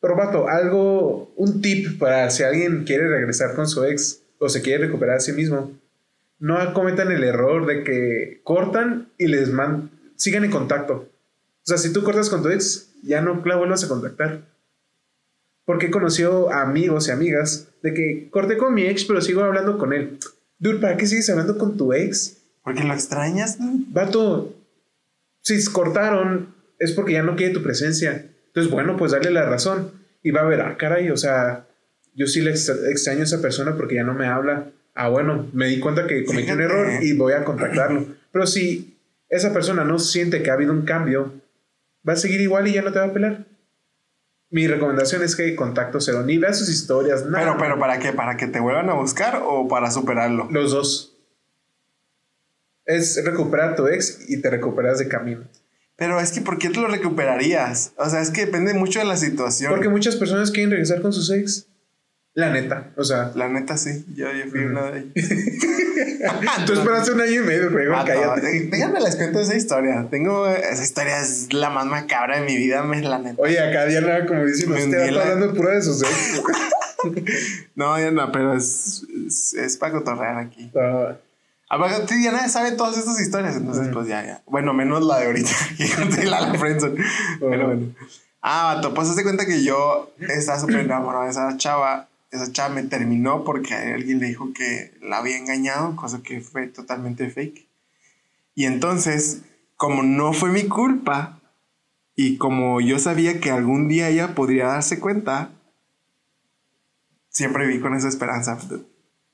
[SPEAKER 2] Pero, vato, algo, un tip para si alguien quiere regresar con su ex o se quiere recuperar a sí mismo. No cometan el error de que cortan y les man sigan en contacto. O sea, si tú cortas con tu ex, ya no la vuelvas a contactar. Porque he conocido amigos y amigas de que corté con mi ex, pero sigo hablando con él. Dude, ¿para qué sigues hablando con tu ex?
[SPEAKER 1] Porque lo extrañas, ¿no?
[SPEAKER 2] Vato, si cortaron, es porque ya no quiere tu presencia. Entonces, bueno, pues dale la razón. Y va a ver, ah, caray, o sea, yo sí le extra- extraño a esa persona porque ya no me habla. Ah, bueno, me di cuenta que cometí un error y voy a contactarlo. Pero si esa persona no siente que ha habido un cambio, va a seguir igual y ya no te va a pelar. Mi recomendación es que contacto cero, ni veas sus historias, nada.
[SPEAKER 1] Pero, pero, ¿para qué? ¿Para que te vuelvan a buscar o para superarlo?
[SPEAKER 2] Los dos. Es recuperar a tu ex y te recuperas de camino.
[SPEAKER 1] Pero es que, ¿por qué te lo recuperarías? O sea, es que depende mucho de la situación.
[SPEAKER 2] Porque muchas personas quieren regresar con sus ex. La neta. O sea,
[SPEAKER 1] La neta, sí. Yo, yo fui una de ellas.
[SPEAKER 2] tú esperaste un año y medio, güey.
[SPEAKER 1] Vato,
[SPEAKER 2] cállate.
[SPEAKER 1] dé- Déjame les cuento esa historia. Tengo... Esa historia es la más macabra de mi vida, me la neta.
[SPEAKER 2] Oye, acá Diana, como dicen,
[SPEAKER 1] Me
[SPEAKER 2] usted está
[SPEAKER 1] la-
[SPEAKER 2] hablando puro de sus ex.
[SPEAKER 1] No, ya no, pero es, es, es para cotorrear aquí.
[SPEAKER 2] Ah,
[SPEAKER 1] Aparte, Diana sabe todas estas historias, entonces,
[SPEAKER 2] Ujú.
[SPEAKER 1] pues ya, ya. Bueno, menos la de ahorita, que conté la de la Friendzone. Pero bueno. Ah, vato, pues hazte cuenta que yo estaba súper enamorado de esa chava. Esa chava me terminó porque alguien le dijo que la había engañado, cosa que fue totalmente fake. Y entonces, como no fue mi culpa, y como yo sabía que algún día ella podría darse cuenta, siempre viví con esa esperanza.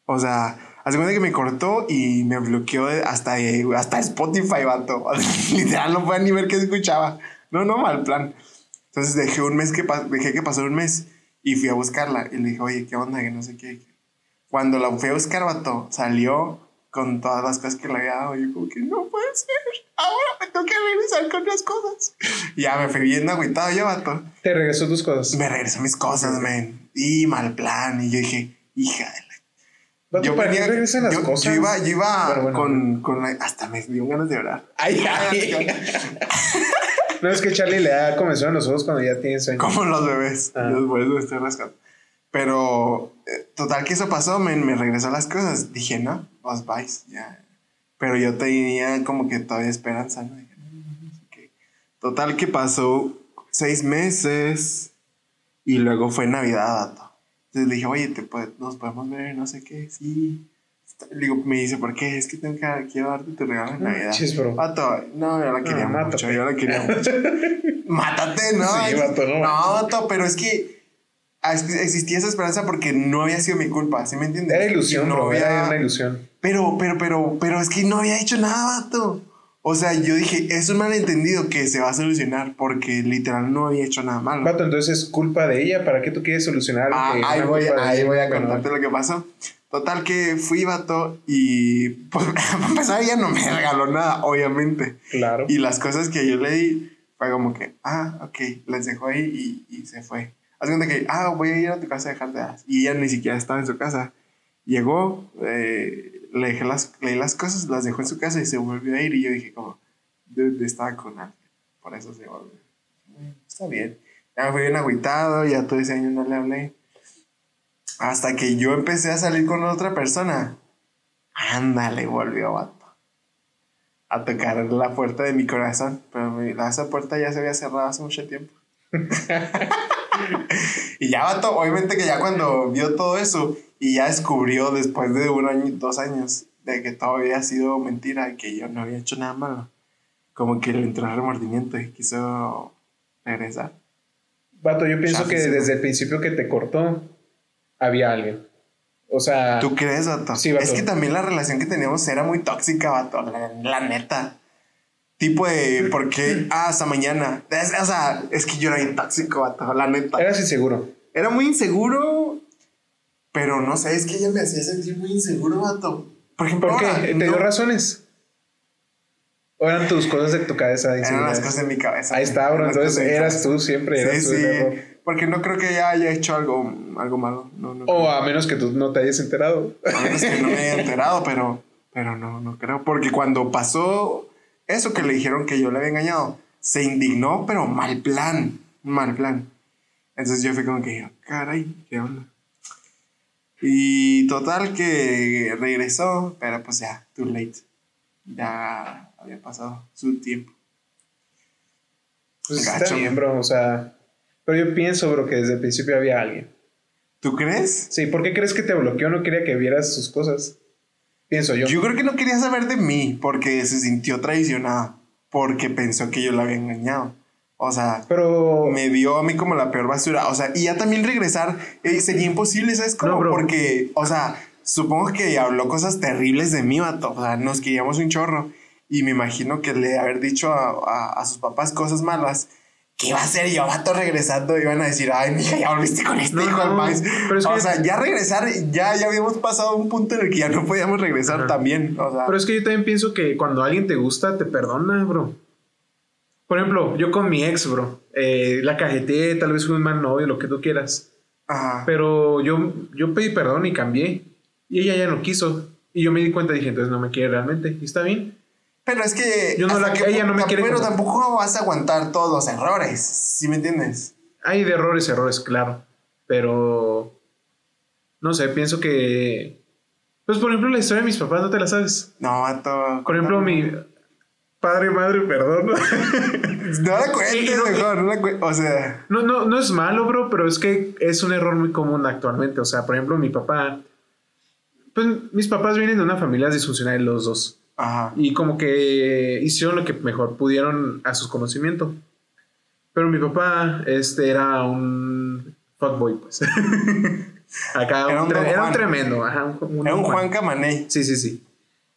[SPEAKER 1] O sea, hace cuenta que me cortó y me bloqueó hasta, de- hasta Spotify, vato. Literal, no podía ni ver qué escuchaba. No, no, mal plan. Entonces dejé un mes que dejé que pasó un mes y fui a buscarla. Y le dije, oye, ¿qué onda? Que no sé qué. Cuando la fui a buscar, vato, salió con todas las cosas que le había dado. Y yo como que no puede ser. Ahora me tengo que regresar con las cosas. Y ya me fui bien agüitado yo, vato.
[SPEAKER 2] te regresó tus cosas.
[SPEAKER 1] Me regresó mis cosas, men. Y mal plan. Y yo dije, hija de la
[SPEAKER 2] Vato, ¿para qué regresan las
[SPEAKER 1] yo,
[SPEAKER 2] cosas?
[SPEAKER 1] Yo iba, yo iba
[SPEAKER 2] bueno.
[SPEAKER 1] con, con la- Hasta me dio ganas de llorar.
[SPEAKER 2] Ay, ay. No es que Charlie le da comezón en los ojos cuando ya tiene sueño.
[SPEAKER 1] Como los bebés.
[SPEAKER 2] Ah.
[SPEAKER 1] Yo eso me estoy rascando. Pero, eh, total que eso pasó, men, me regresó las cosas. Dije, no, vas, vais, ya. Pero yo tenía como que todavía esperanza, ¿no? Dije, qué. Total que pasó seis meses y luego fue Navidad. Entonces le dije, oye, ¿te puede- nos podemos ver, no sé qué, sí. Le digo, me dice, ¿por qué? Es que tengo que, quiero darte tu regalo de Navidad.
[SPEAKER 2] Chis, bro.
[SPEAKER 1] No, yo la quería
[SPEAKER 2] Ah,
[SPEAKER 1] mucho,
[SPEAKER 2] mátate.
[SPEAKER 1] yo la quería mucho. Mátate, ¿no?
[SPEAKER 2] Sí, vato, no.
[SPEAKER 1] No, vato, pero es que existía esa esperanza porque no había sido mi culpa, ¿sí me entiendes?
[SPEAKER 2] Era ilusión,
[SPEAKER 1] no
[SPEAKER 2] bro.
[SPEAKER 1] había-
[SPEAKER 2] Era una ilusión.
[SPEAKER 1] Pero, pero, pero, pero es que no había hecho nada, vato. O sea, yo dije, es un malentendido que se va a solucionar porque literal no había hecho nada malo.
[SPEAKER 2] Vato, entonces es culpa de ella. ¿Para qué tú quieres solucionar
[SPEAKER 1] Ah,
[SPEAKER 2] que
[SPEAKER 1] ahí voy, ahí
[SPEAKER 2] ella?
[SPEAKER 1] voy a
[SPEAKER 2] Bueno,
[SPEAKER 1] contarte lo que pasó. Total que fui, vato, y pues, para empezar ella no me regaló nada, obviamente.
[SPEAKER 2] Claro.
[SPEAKER 1] Y las cosas que yo le di fue como que, ah, ok, les dejó ahí y, y se fue. Haz cuenta que, ah, voy a ir a tu casa a dejarte. las-". Y ella ni siquiera estaba en su casa. Llegó, eh, le dejé las, le di las cosas, las dejó en su casa y se volvió a ir. Y yo dije, como, "Dude, estaba con alguien. Por eso se volvió. "Mm, Está bien. Ya fui bien agüitado, ya todo ese año no le hablé. Hasta que yo empecé a salir con otra persona. Ándale, volvió, vato. A tocar la puerta de mi corazón. Pero esa puerta ya se había cerrado hace mucho tiempo. y ya, vato, obviamente que ya cuando vio todo eso y ya descubrió después de un año, dos años, de que todo había sido mentira que yo no había hecho nada malo, como que le entró el remordimiento y quiso regresar.
[SPEAKER 2] Vato, yo pienso que desde el principio que te cortó, había alguien. O sea,
[SPEAKER 1] ¿Tú crees, vato?
[SPEAKER 2] Sí, vato.
[SPEAKER 1] Es que también la relación que teníamos era muy tóxica, vato. La, la neta. Tipo de, ¿por qué? Ah, hasta mañana. Es- o sea, es que yo era bien tóxico, vato. La neta.
[SPEAKER 2] eras inseguro.
[SPEAKER 1] Era muy inseguro, pero no sé, es que ella me hacía sentir muy inseguro, vato. Por ejemplo,
[SPEAKER 2] ¿Por qué? ¿Te
[SPEAKER 1] no-
[SPEAKER 2] dio razones? ¿O eran tus cosas de tu cabeza?
[SPEAKER 1] Eran las cosas de mi cabeza.
[SPEAKER 2] Ahí está, bro. Entonces eras tú siempre.
[SPEAKER 1] Sí,
[SPEAKER 2] Eras tú
[SPEAKER 1] sí.
[SPEAKER 2] error.
[SPEAKER 1] Porque no creo que ella haya hecho algo, algo malo. No, no
[SPEAKER 2] O a menos que tú no te hayas enterado.
[SPEAKER 1] A menos que no me haya enterado, pero, pero no, no creo. Porque cuando pasó eso que le dijeron que yo le había engañado, se indignó, pero mal plan. Mal plan. Entonces yo fui como que, caray, ¿qué onda? Y total que regresó, pero pues ya, too late. Ya había pasado su tiempo.
[SPEAKER 2] Pues está bien, bro. O sea, pero yo pienso, bro, que desde el principio había alguien.
[SPEAKER 1] ¿Tú crees?
[SPEAKER 2] Sí, ¿por qué crees que te bloqueó? No quería que vieras sus cosas. Pienso yo.
[SPEAKER 1] Yo creo que no quería saber de mí porque se sintió traicionada. Porque pensó que yo la había engañado. O sea,
[SPEAKER 2] Pero.
[SPEAKER 1] me vio a mí como la peor basura. O sea, y ya también regresar eh, sería imposible, ¿sabes cómo?
[SPEAKER 2] No.
[SPEAKER 1] Porque, o sea, supongo que habló cosas terribles de mí, vato. O sea, nos queríamos un chorro. Y me imagino que le haber dicho a, a- a sus papás cosas malas. ¿Qué iba a hacer yo, vato, regresando? Iban a decir, ay, mija, ya volviste con este
[SPEAKER 2] No,
[SPEAKER 1] hijo
[SPEAKER 2] no,
[SPEAKER 1] maíz.
[SPEAKER 2] pero es
[SPEAKER 1] o
[SPEAKER 2] que-
[SPEAKER 1] sea, ya regresar, ya, ya habíamos pasado un punto en el que ya no podíamos regresar también. O sea,
[SPEAKER 2] Pero es que yo también pienso que cuando alguien te gusta, te perdona, bro. Por ejemplo, yo con mi ex, bro. eh, la cajeteé, tal vez fui un mal novio, lo que tú quieras.
[SPEAKER 1] ajá.
[SPEAKER 2] Pero yo, yo pedí perdón y cambié. Y ella ya no quiso. Y yo me di cuenta y dije, entonces no me quiere realmente. Y está bien.
[SPEAKER 1] Pero es que.
[SPEAKER 2] Yo no
[SPEAKER 1] hasta
[SPEAKER 2] la-
[SPEAKER 1] qué
[SPEAKER 2] ella no me quiere
[SPEAKER 1] Pero tampoco vas a aguantar todos los errores. ¿Sí me entiendes?
[SPEAKER 2] Hay de errores, errores, claro. Pero. No sé, pienso que. Pues por ejemplo, la historia de mis papás, ¿no te la sabes?
[SPEAKER 1] No, vato.
[SPEAKER 2] Por ejemplo, mi. Padre, madre, perdón.
[SPEAKER 1] No la cuentes
[SPEAKER 2] no-
[SPEAKER 1] mejor, no la cuentes. O sea.
[SPEAKER 2] No, no, no es malo, bro, pero es que es un error muy común actualmente. O sea, por ejemplo, mi papá. Pues mis papás vienen de una familia disfuncional, los dos.
[SPEAKER 1] Ajá.
[SPEAKER 2] Y como que hicieron lo que mejor pudieron a su conocimiento. Pero mi papá, este, era un fuckboy, pues. Acá,
[SPEAKER 1] Era
[SPEAKER 2] un
[SPEAKER 1] un
[SPEAKER 2] tre- era un tremendo. Ajá, un,
[SPEAKER 1] Era un
[SPEAKER 2] Juan.
[SPEAKER 1] Camaney.
[SPEAKER 2] Sí, sí, sí.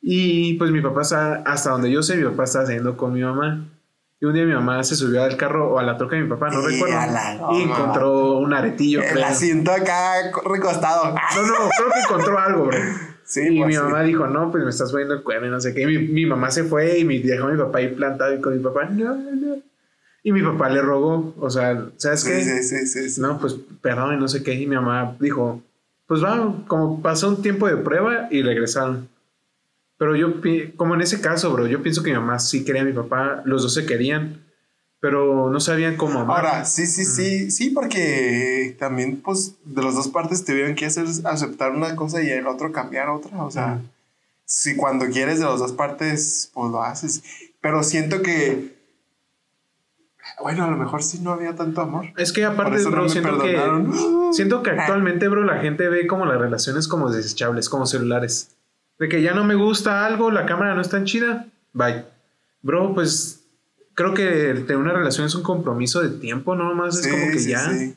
[SPEAKER 2] Y pues mi papá, está- hasta donde yo sé, mi papá estaba saliendo con mi mamá. Y un día mi mamá se subió al carro o a la troca de mi papá, no
[SPEAKER 1] Y
[SPEAKER 2] recuerdo.
[SPEAKER 1] la
[SPEAKER 2] y encontró un aretillo,
[SPEAKER 1] El
[SPEAKER 2] creo.
[SPEAKER 1] asiento acá recostado.
[SPEAKER 2] No, no, creo que encontró algo, bro.
[SPEAKER 1] Sí,
[SPEAKER 2] y
[SPEAKER 1] pues
[SPEAKER 2] mi
[SPEAKER 1] sí.
[SPEAKER 2] mamá dijo, no, pues me estás poniendo el cuerno y no sé qué. Y mi, mi mamá se fue y me dejó a mi papá ahí plantado y con mi papá, no, no. Y mi papá le rogó, o sea, ¿sabes
[SPEAKER 1] Sí,
[SPEAKER 2] qué?
[SPEAKER 1] sí, sí, sí, sí.
[SPEAKER 2] No, pues perdón y no sé qué. Y mi mamá dijo, pues va, como pasó un tiempo de prueba y regresaron. Pero yo, como en ese caso, bro, yo pienso que mi mamá sí quería a mi papá, los dos se querían, pero no sabían cómo amar.
[SPEAKER 1] Ahora, sí, sí, sí, sí, porque también, pues, de las dos partes tuvieron que hacer aceptar una cosa y el otro cambiar otra. O sea, si cuando quieres de las dos partes, pues lo haces. Pero siento que, bueno, a lo mejor sí no había tanto amor.
[SPEAKER 2] Es que aparte, bro,
[SPEAKER 1] no
[SPEAKER 2] siento que, siento que actualmente, bro, la gente ve como las relaciones como desechables, como celulares. De que ya no me gusta algo, la cámara no es tan chida, bye. Bro, pues creo que tener una relación es un compromiso de tiempo, no más es
[SPEAKER 1] Sí,
[SPEAKER 2] como que
[SPEAKER 1] sí,
[SPEAKER 2] ya.
[SPEAKER 1] sí.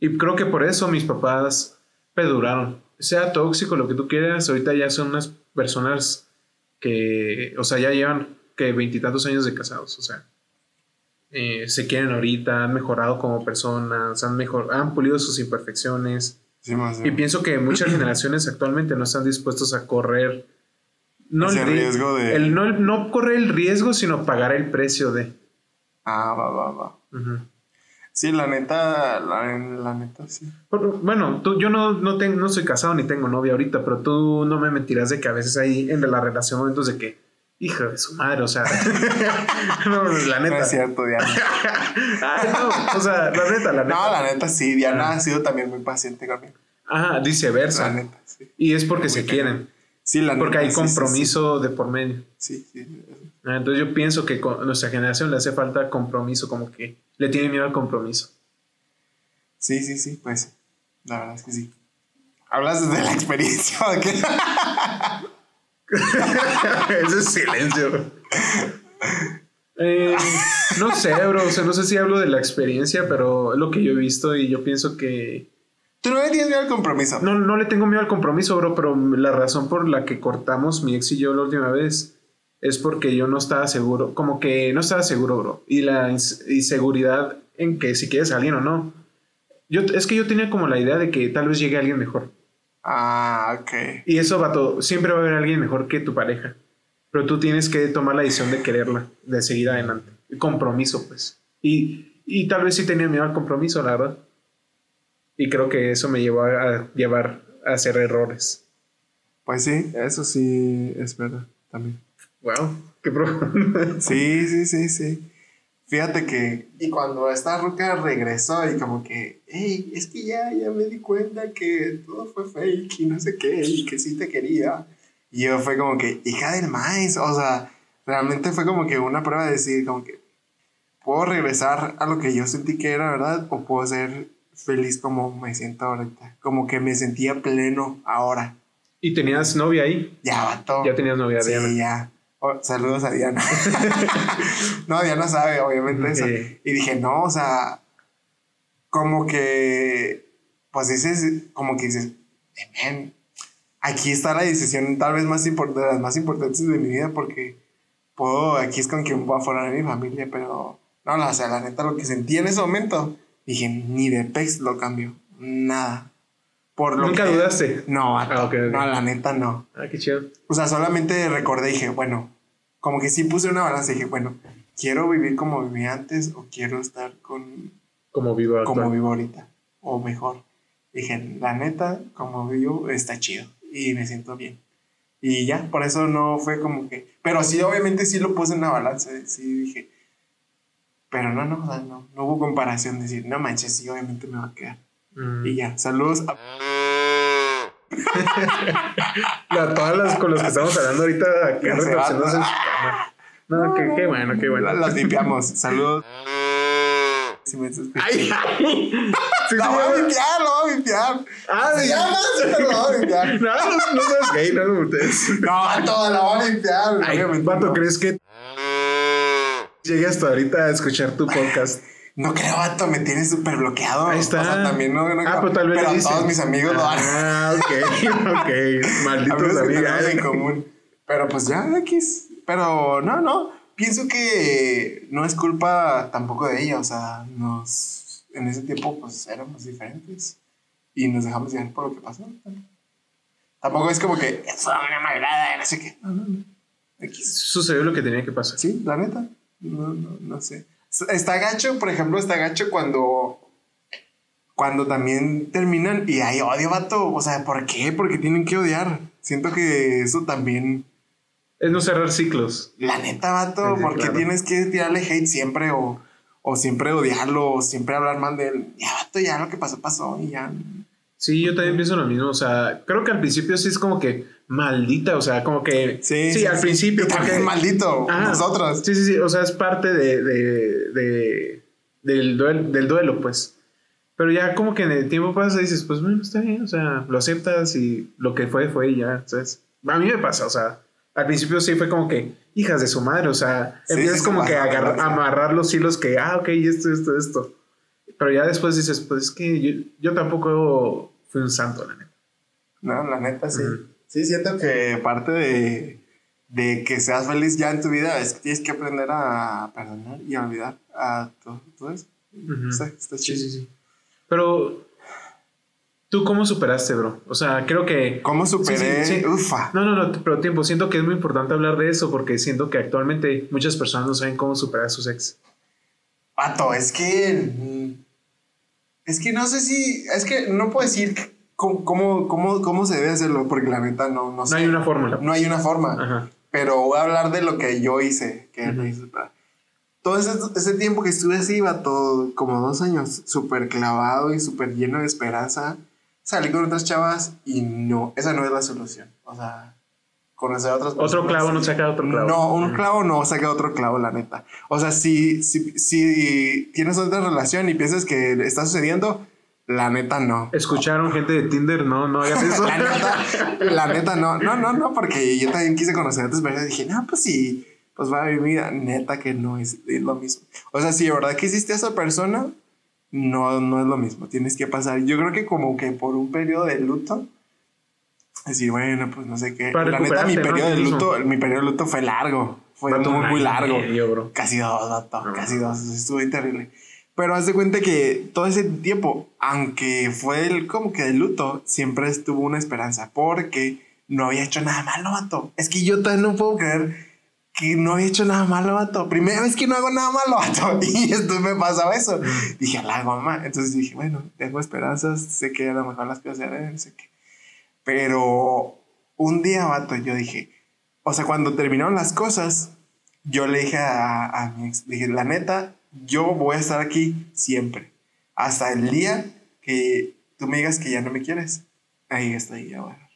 [SPEAKER 2] Y creo que por eso mis papás perduraron. Sea tóxico, lo que tú quieras, ahorita ya son unas personas que, o sea, ya llevan que veintitantos años de casados, o sea, eh, se quieren ahorita, han mejorado como personas, han, mejor, han pulido sus imperfecciones.
[SPEAKER 1] Sí, más
[SPEAKER 2] Y pienso que muchas generaciones actualmente no están dispuestos a correr. No
[SPEAKER 1] Ese
[SPEAKER 2] el, ri-
[SPEAKER 1] riesgo de-
[SPEAKER 2] el- no, no correr el riesgo, sino pagar el precio de.
[SPEAKER 1] Ah, va, va, va. Sí, la neta, la, la neta, sí.
[SPEAKER 2] Bueno, tú, yo no, no, tengo, no soy casado ni tengo novia ahorita, pero tú no me mentirás de que a veces hay en la relación momentos de que, hija de su madre, o sea, no, la
[SPEAKER 1] No
[SPEAKER 2] neta.
[SPEAKER 1] es cierto, Diana.
[SPEAKER 2] Ay, no, o sea, la neta, la neta.
[SPEAKER 1] No, la neta, sí. Diana ha sido también muy paciente conmigo.
[SPEAKER 2] Ajá,
[SPEAKER 1] La
[SPEAKER 2] viceversa.
[SPEAKER 1] neta, sí.
[SPEAKER 2] Y es porque
[SPEAKER 1] Muy
[SPEAKER 2] se quieren,
[SPEAKER 1] Sí, la
[SPEAKER 2] porque
[SPEAKER 1] neta,
[SPEAKER 2] hay
[SPEAKER 1] sí, sí,
[SPEAKER 2] compromiso de por medio.
[SPEAKER 1] Sí, sí.
[SPEAKER 2] Ah, Entonces yo pienso que con nuestra generación le hace falta compromiso, como que le tiene miedo al compromiso.
[SPEAKER 1] Sí, sí, sí, pues. La verdad es que sí. ¿Hablas desde la experiencia o qué?
[SPEAKER 2] Ese silencio. Eh, no sé, bro. O sea, no sé si hablo de la experiencia, pero es lo que yo he visto y yo pienso que.
[SPEAKER 1] Tú no le tienes miedo al compromiso.
[SPEAKER 2] No, no le tengo miedo al compromiso, bro, pero la razón por la que cortamos mi ex y yo la última vez es porque yo no estaba seguro, como que no estaba seguro, bro. Y la ins- inseguridad en que si quieres a alguien o no. Yo, es que yo tenía como la idea de que tal vez llegue alguien mejor.
[SPEAKER 1] Ah, ok.
[SPEAKER 2] Y eso, vato, siempre va a haber alguien mejor que tu pareja. Pero tú tienes que tomar la decisión de quererla, de seguir adelante. El compromiso, pues. Y, y tal vez sí tenía miedo al compromiso, la verdad. Y creo que eso me llevó a llevar a hacer errores.
[SPEAKER 1] Pues sí, eso sí es verdad también.
[SPEAKER 2] Wow, qué profundo.
[SPEAKER 1] Sí, sí, sí, sí. Fíjate que, y cuando esta ruca regresó y como que, hey, es que ya, ya me di cuenta que todo fue fake y no sé qué, y que sí te quería. Y yo fue como que, hija del maíz, o sea, realmente fue como que una prueba de decir, como que, ¿puedo regresar a lo que yo sentí que era verdad o puedo ser feliz como me siento ahorita? Como que me sentía pleno ahora.
[SPEAKER 2] ¿Y tenías novia ahí?
[SPEAKER 1] Ya, vato.
[SPEAKER 2] Ya tenías novia,
[SPEAKER 1] Sí, ya. Oh, saludos a Diana. no, Diana sabe, obviamente, eso. Y dije, no, o sea, como que, pues dices, como que dices, "Eh, man, aquí está la decisión tal vez más de las más importantes de mi vida porque puedo, aquí es con quien voy a formar mi familia, pero no, o sea, la neta, lo que sentí en ese momento, dije, ni de pex lo cambio, nada. Por lo
[SPEAKER 2] ¿Nunca
[SPEAKER 1] que-
[SPEAKER 2] dudaste?
[SPEAKER 1] No,
[SPEAKER 2] Ah,
[SPEAKER 1] no, la neta no.
[SPEAKER 2] Ah, qué chido.
[SPEAKER 1] O sea, solamente recordé y dije, bueno, como que sí puse una balanza y dije, bueno, ¿quiero vivir como viví antes o quiero estar con
[SPEAKER 2] Como vivo actual.
[SPEAKER 1] como vivo ahorita? O mejor. Dije, la neta, como vivo está chido y me siento bien. Y ya, por eso no fue como que... Pero sí, obviamente sí lo puse en una balanza, sí dije... Pero no, no, no, no hubo comparación de decir, no manches, sí, obviamente me va a quedar.
[SPEAKER 2] Mm.
[SPEAKER 1] Y ya, saludos a...
[SPEAKER 2] A todas las con los que estamos hablando ahorita, acá
[SPEAKER 1] Ya se
[SPEAKER 2] retorciéndose
[SPEAKER 1] va.
[SPEAKER 2] en su cama. No, qué, qué bueno, qué bueno.
[SPEAKER 1] La- Las limpiamos. Saludos. Si me estás.
[SPEAKER 2] Ay, ay. Sí,
[SPEAKER 1] Lo voy a limpiar, lo voy a limpiar.
[SPEAKER 2] Ah,
[SPEAKER 1] Se
[SPEAKER 2] ya.
[SPEAKER 1] llama pero lo voy a limpiar.
[SPEAKER 2] No, no, no seas gay, no lo ustedes.
[SPEAKER 1] No, todo lo voy a limpiar.
[SPEAKER 2] Ay, vato,
[SPEAKER 1] no.
[SPEAKER 2] ¿crees que llegue hasta ahorita a escuchar tu podcast?
[SPEAKER 1] No creo, vato, me tienes súper bloqueado.
[SPEAKER 2] Ahí está.
[SPEAKER 1] O sea, también no. no
[SPEAKER 2] Ah, pero tal vez
[SPEAKER 1] Pero
[SPEAKER 2] le dicen.
[SPEAKER 1] todos mis amigos lo han.
[SPEAKER 2] Ah, ok, ok. Malditos
[SPEAKER 1] Amigos en común. Pero pues ya, X. Pero no, no. Pienso que no es culpa tampoco de ella. O sea, nos. En ese tiempo, pues éramos diferentes. Y nos dejamos llevar por lo que pasó. Tampoco es como que. Es una malgrada, no sé qué. No, no, no. X.
[SPEAKER 2] Sucedió lo que tenía que pasar.
[SPEAKER 1] Sí, la neta. No, no, no sé. Está gacho, por ejemplo, está gacho cuando. Cuando también terminan y hay odio, vato. O sea, ¿por qué? Porque tienen que odiar. Siento que eso también.
[SPEAKER 2] Es no cerrar ciclos.
[SPEAKER 1] La neta, vato,
[SPEAKER 2] Sí, sí,
[SPEAKER 1] ¿por qué
[SPEAKER 2] claro.
[SPEAKER 1] tienes que tirarle hate siempre o, o siempre odiarlo o siempre hablar mal de él? Ya, vato, ya lo que pasó, pasó y ya.
[SPEAKER 2] Sí, yo también pienso lo mismo. O sea, creo que al principio sí es como que maldita. O sea, como que. Sí, al principio.
[SPEAKER 1] Y también
[SPEAKER 2] porque-
[SPEAKER 1] maldito,
[SPEAKER 2] Ajá.
[SPEAKER 1] nosotros.
[SPEAKER 2] Sí, sí, sí. O sea, es parte de, de, de- del, duelo, del duelo, pues. Pero ya como que en el tiempo pasa y dices, pues bueno, está bien. O sea, lo aceptas y lo que fue, fue y ya, ¿sabes? A mí me pasa, o sea, al principio sí fue como que, hijas de su madre, o sea,
[SPEAKER 1] Sí,
[SPEAKER 2] empiezas
[SPEAKER 1] sí,
[SPEAKER 2] como
[SPEAKER 1] sí,
[SPEAKER 2] que a amarrar los hilos que, ah, ok, esto, esto, esto. Pero ya después dices, pues es que yo, yo tampoco fui un santo, la neta.
[SPEAKER 1] No, la neta sí. Sí, siento que parte de, de que seas feliz ya en tu vida es que tienes que aprender a perdonar y a olvidar a todo, todo eso.
[SPEAKER 2] Ujú.
[SPEAKER 1] Está, está
[SPEAKER 2] Sí,
[SPEAKER 1] chido.
[SPEAKER 2] sí, sí. Pero, ¿tú cómo superaste, bro? O sea, creo que...
[SPEAKER 1] ¿Cómo superé?
[SPEAKER 2] Sí, sí, sí.
[SPEAKER 1] Ufa.
[SPEAKER 2] No, no, no, pero tiempo, siento que es muy importante hablar de eso porque siento que actualmente muchas personas no saben cómo superar a sus ex.
[SPEAKER 1] Pato, es que. Es que no sé si. Es que no puedo decir cómo, cómo, cómo, cómo se debe hacerlo, porque la neta no, no sé.
[SPEAKER 2] No hay una fórmula.
[SPEAKER 1] No hay una forma.
[SPEAKER 2] Ajá.
[SPEAKER 1] Pero voy a hablar de lo que yo hice. Que hizo superar. Todo ese, ese tiempo que estuve así, iba todo como dos años, súper clavado y súper lleno de esperanza. Salí con otras chavas y no, esa no es la solución. O sea, conocer a otras
[SPEAKER 2] Otro clavo no saca otro clavo.
[SPEAKER 1] No, un clavo no saca otro clavo, la neta. O sea, si, si, si tienes otra relación y piensas que está sucediendo, la neta no.
[SPEAKER 2] ¿Escucharon gente de Tinder? No, no hagan eso.
[SPEAKER 1] La neta, la neta no, no, no, no, porque yo también quise conocer a otras personas y dije, no, pues sí, pues va a vivir. Neta que no es, es lo mismo. O sea, si de verdad que hiciste a esa persona, no, no es lo mismo. Tienes que pasar, yo creo que como que por un periodo de luto, decir, bueno, pues no sé qué.
[SPEAKER 2] Para
[SPEAKER 1] la neta, mi
[SPEAKER 2] recuperarte, ¿no?
[SPEAKER 1] periodo de luto, mi periodo de luto fue largo. Fue muy, muy largo.
[SPEAKER 2] medio, bro.
[SPEAKER 1] Casi dos, vato,
[SPEAKER 2] No.
[SPEAKER 1] casi dos. Estuvo terrible. Pero haz de cuenta que todo ese tiempo, aunque fue el, como que de luto, siempre estuvo una esperanza porque no había hecho nada malo, vato. Es que yo también no puedo creer que no había hecho nada malo, vato. Primera vez que no hago nada malo, vato. Y esto me pasaba eso. Dije, la mamá. Entonces dije, bueno, tengo esperanzas. Sé que a lo mejor las cosas se sé qué. Pero un día, vato, yo dije, o sea, cuando terminaron las cosas, yo le dije a, a mi ex, dije, la neta, yo voy a estar aquí siempre. Hasta el día que tú me digas que ya no me quieres. Ahí estoy ahora.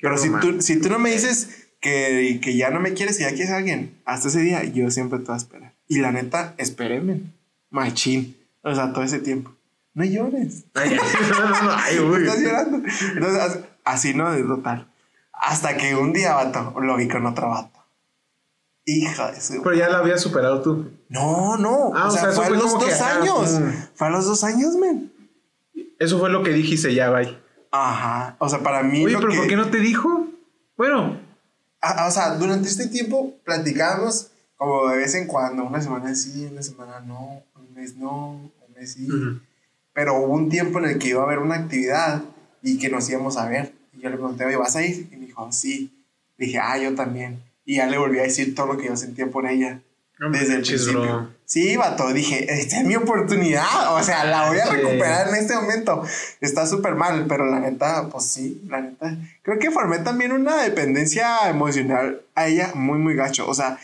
[SPEAKER 1] Pero si tú, si tú no me dices que, que ya no me quieres y ya quieres a alguien, hasta ese día yo siempre te voy a esperar. Y la neta, espéreme. Machín. O sea, todo ese tiempo. No llores.
[SPEAKER 2] Ay, no, ay, uy.
[SPEAKER 1] Estás llorando. Entonces, as- así no, de total. Hasta que un día, vato, lo vi con otro vato. Hija de su.
[SPEAKER 2] Pero ya la habías superado tú.
[SPEAKER 1] No, no.
[SPEAKER 2] Ah,
[SPEAKER 1] o sea, fue a los
[SPEAKER 2] como que,
[SPEAKER 1] dos
[SPEAKER 2] ajá,
[SPEAKER 1] años.
[SPEAKER 2] mm.
[SPEAKER 1] Fue a los dos años, men.
[SPEAKER 2] Eso fue lo que dijiste, ya, bye.
[SPEAKER 1] Ajá. O sea, para mí.
[SPEAKER 2] Oye,
[SPEAKER 1] lo
[SPEAKER 2] pero
[SPEAKER 1] que-
[SPEAKER 2] ¿por qué no te dijo? Bueno,
[SPEAKER 1] Ah, o sea, durante este tiempo platicábamos como de vez en cuando, una semana sí, una semana no, un mes no, un mes sí. Pero hubo un tiempo en el que iba a haber una actividad y que nos íbamos a ver. Y yo le pregunté, oye, ¿vas a ir? Y me dijo, sí. Le dije, ah, yo también. Y ya le volví a decir todo lo que yo sentía por ella.
[SPEAKER 2] No
[SPEAKER 1] desde el principio.
[SPEAKER 2] bro.
[SPEAKER 1] Sí, vato, dije, esta es mi oportunidad. O sea, la voy a
[SPEAKER 2] Sí.
[SPEAKER 1] recuperar en este momento. Está súper mal, pero la neta, pues sí, la neta. Creo que formé también una dependencia emocional a ella muy, muy gacho. O sea,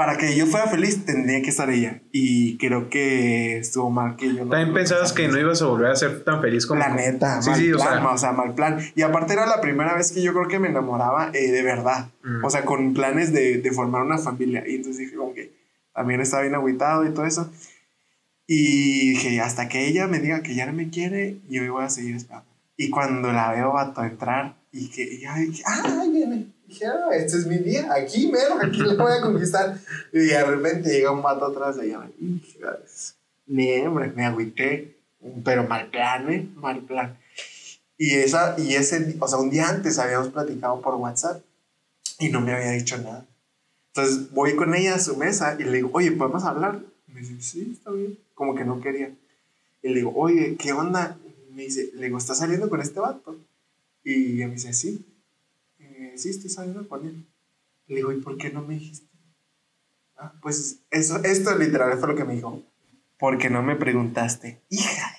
[SPEAKER 1] para que yo fuera feliz tendría que estar ella. Y creo que estuvo mal que yo no.
[SPEAKER 2] También pensabas que no ibas a volver a ser tan feliz como.
[SPEAKER 1] La neta,
[SPEAKER 2] Sí,
[SPEAKER 1] mal
[SPEAKER 2] sí, o
[SPEAKER 1] plan,
[SPEAKER 2] sea.
[SPEAKER 1] o sea, mal plan. Y aparte era la primera vez que yo creo que me enamoraba eh, de verdad.
[SPEAKER 2] Mm.
[SPEAKER 1] O sea, con planes de, de formar una familia. Y entonces dije, como que también estaba bien agüitado y todo eso. Y dije, hasta que ella me diga que ya no me quiere, yo voy a seguir esperando. Y cuando la veo, vato, entrar y que, y ah, ahí viene. Dije, ah, este es mi día, aquí, mero, aquí le voy a conquistar. Y de repente llega un vato atrás de ella. Ni, hombre, me agüité, pero mal plan, ¿eh? Mal plan. Y, esa, y ese, o sea, un día antes habíamos platicado por WhatsApp y no me había dicho nada. Entonces voy con ella a su mesa y le digo, oye, ¿podemos hablar? Me dice, sí, está bien. Como que no quería. Y le digo, oye, ¿qué onda? Me dice, le digo, ¿estás saliendo con este vato? Y ella me dice, sí. Estoy saliendo con él. Le digo, ¿y por qué no me dijiste? Ah, pues eso, esto literal fue lo que me dijo. Porque no me preguntaste. Hija.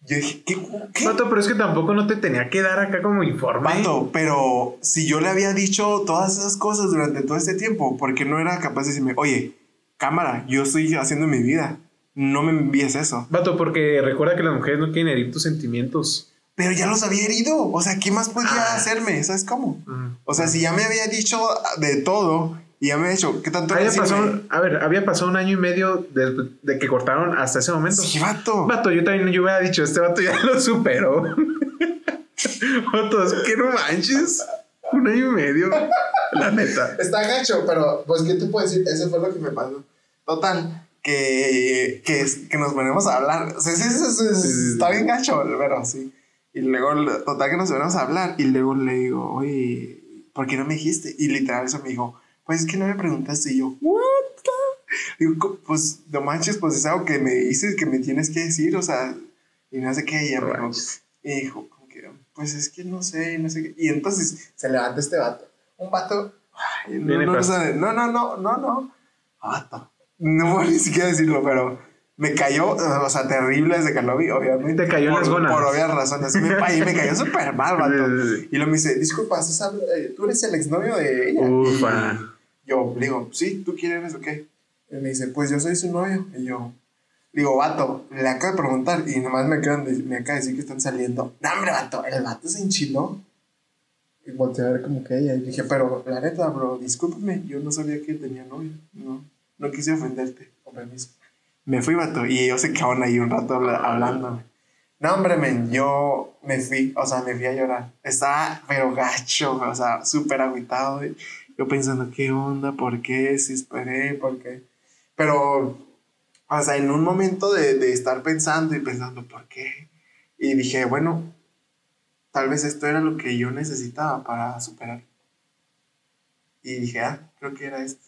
[SPEAKER 1] Yo dije, ¿qué? ¿Qué?
[SPEAKER 2] Vato, pero es que tampoco no te tenía que dar acá como informe.
[SPEAKER 1] Vato, pero si yo le había dicho todas esas cosas durante todo este tiempo, ¿por qué no era capaz de decirme, oye, cámara, yo estoy haciendo mi vida, no me envíes eso?
[SPEAKER 2] Vato, porque recuerda que las mujeres no quieren herir tus sentimientos.
[SPEAKER 1] Pero ya los había herido, o sea, ¿qué más podía
[SPEAKER 2] Ah.
[SPEAKER 1] hacerme? ¿Sabes cómo?
[SPEAKER 2] Mm.
[SPEAKER 1] O sea, si ya me había dicho de todo y ya me había dicho, ¿qué tanto
[SPEAKER 2] Había pasado, a ver, había pasado un año y medio de, de que cortaron hasta ese momento.
[SPEAKER 1] Sí, vato.
[SPEAKER 2] Vato, yo también yo hubiera dicho, este vato ya lo superó. Vato, es que no manches. Un año y medio. La neta.
[SPEAKER 1] Está gacho, pero pues, ¿qué te puedo decir? Eso fue lo que me pasó. Total, que, que, nos ponemos a hablar. O sea, sí, sí, sí, sí,
[SPEAKER 2] Sí, sí,
[SPEAKER 1] está bien gacho, pero sí. Y luego, total, que nos ponemos a hablar. Y luego le digo, oye, ¿por qué no me dijiste? Y literal, eso me dijo, pues es que no me preguntaste. Y yo, ¿what? the-?" Digo, "Co- pues no manches, pues es algo que me dices que me tienes que decir, o sea, y no sé qué. Y ella me dijo, como que, pues es que no sé, no sé qué. Y entonces se levanta este vato. Un vato. ay, no, no, no, no, no, no, no, no. Vato. No puedo ni siquiera decirlo, pero me cayó, o sea, terrible desde que lo vi, obviamente.
[SPEAKER 2] Te cayó en
[SPEAKER 1] por,
[SPEAKER 2] las gónadas.
[SPEAKER 1] Por obvias razones. Me, y me cayó súper mal, vato. Y luego me dice, disculpa, ¿estás habl- eh, ¿tú eres el exnovio de ella?
[SPEAKER 2] Ufa.
[SPEAKER 1] Y yo le digo, sí, ¿tú quién eres o qué? Y me dice, pues yo soy su novio. Y yo, digo, vato, le acabo de preguntar y nomás me, acaban de- me acaba de decir que están saliendo. No, hombre, vato, el vato se enchiló. Y volteé a ver como que ella. Y dije, pero la neta, bro, discúlpame, yo no sabía que tenía novio. No, no quise ofenderte, con permiso. Me fui, vato, y ellos se quedaron ahí un rato habla- hablándome. No, hombre, men, yo me fui, o sea, me fui a llorar. Estaba, pero gacho, o sea, súper agüitado. Yo pensando, ¿qué onda? ¿Por qué? Si esperé, ¿por qué? Pero, o sea, en un momento de, de estar pensando y pensando, ¿por qué? Y dije, bueno, tal vez esto era lo que yo necesitaba para superar. Y dije, ah, creo que era esto.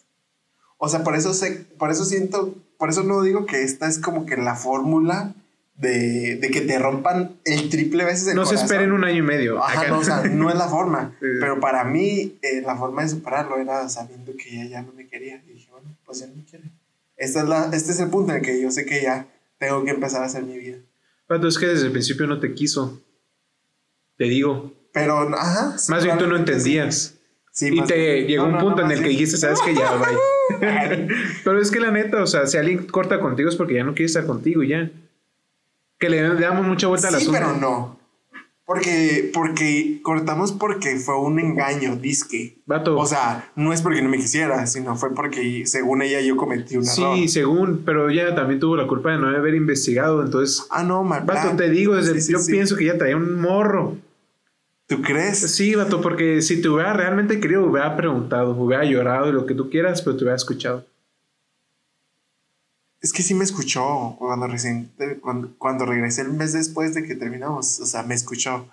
[SPEAKER 1] O sea, por eso, sé, por eso siento por eso no digo que esta es como que la fórmula de, de que te rompan el triple veces el
[SPEAKER 2] No se
[SPEAKER 1] corazón.
[SPEAKER 2] esperen un año y medio.
[SPEAKER 1] Ajá, no, o sea, no es la forma.
[SPEAKER 2] Sí.
[SPEAKER 1] Pero para mí, eh, la forma de superarlo era sabiendo que ella ya no me quería. Y dije, bueno, pues ya no me quiere. Esta es la, este es el punto en el que yo sé que ya tengo que empezar a hacer mi vida.
[SPEAKER 2] Vato, es que desde el principio no te quiso. Te digo.
[SPEAKER 1] Pero, ajá.
[SPEAKER 2] Más bien tú no entendías.
[SPEAKER 1] sí. Sí,
[SPEAKER 2] y te
[SPEAKER 1] bien.
[SPEAKER 2] llegó
[SPEAKER 1] No,
[SPEAKER 2] un punto
[SPEAKER 1] no,
[SPEAKER 2] en el que dijiste, sabes que ya, bye. Pero es que la neta, o sea, si alguien corta contigo es porque ya no quiere estar contigo y ya. Que le damos mucha vuelta al
[SPEAKER 1] Sí,
[SPEAKER 2] asunto.
[SPEAKER 1] pero no. Porque, porque cortamos porque fue un engaño, disque.
[SPEAKER 2] Vato.
[SPEAKER 1] O sea, no es porque no me quisiera, sino fue porque según ella yo cometí un error.
[SPEAKER 2] sí, según, pero ella también tuvo la culpa de no haber investigado. Entonces,
[SPEAKER 1] Ah, no, mal
[SPEAKER 2] vato,
[SPEAKER 1] plan.
[SPEAKER 2] te digo, desde
[SPEAKER 1] Sí, sí,
[SPEAKER 2] yo pienso que ella traía un morro.
[SPEAKER 1] ¿Tú crees?
[SPEAKER 2] Sí, vato, porque si te hubiera realmente querido, hubiera preguntado, hubiera llorado y lo que tú quieras, pero te hubiera escuchado.
[SPEAKER 1] Es que sí me escuchó cuando recién, cuando, cuando regresé el mes después de que terminamos. O sea, me escuchó.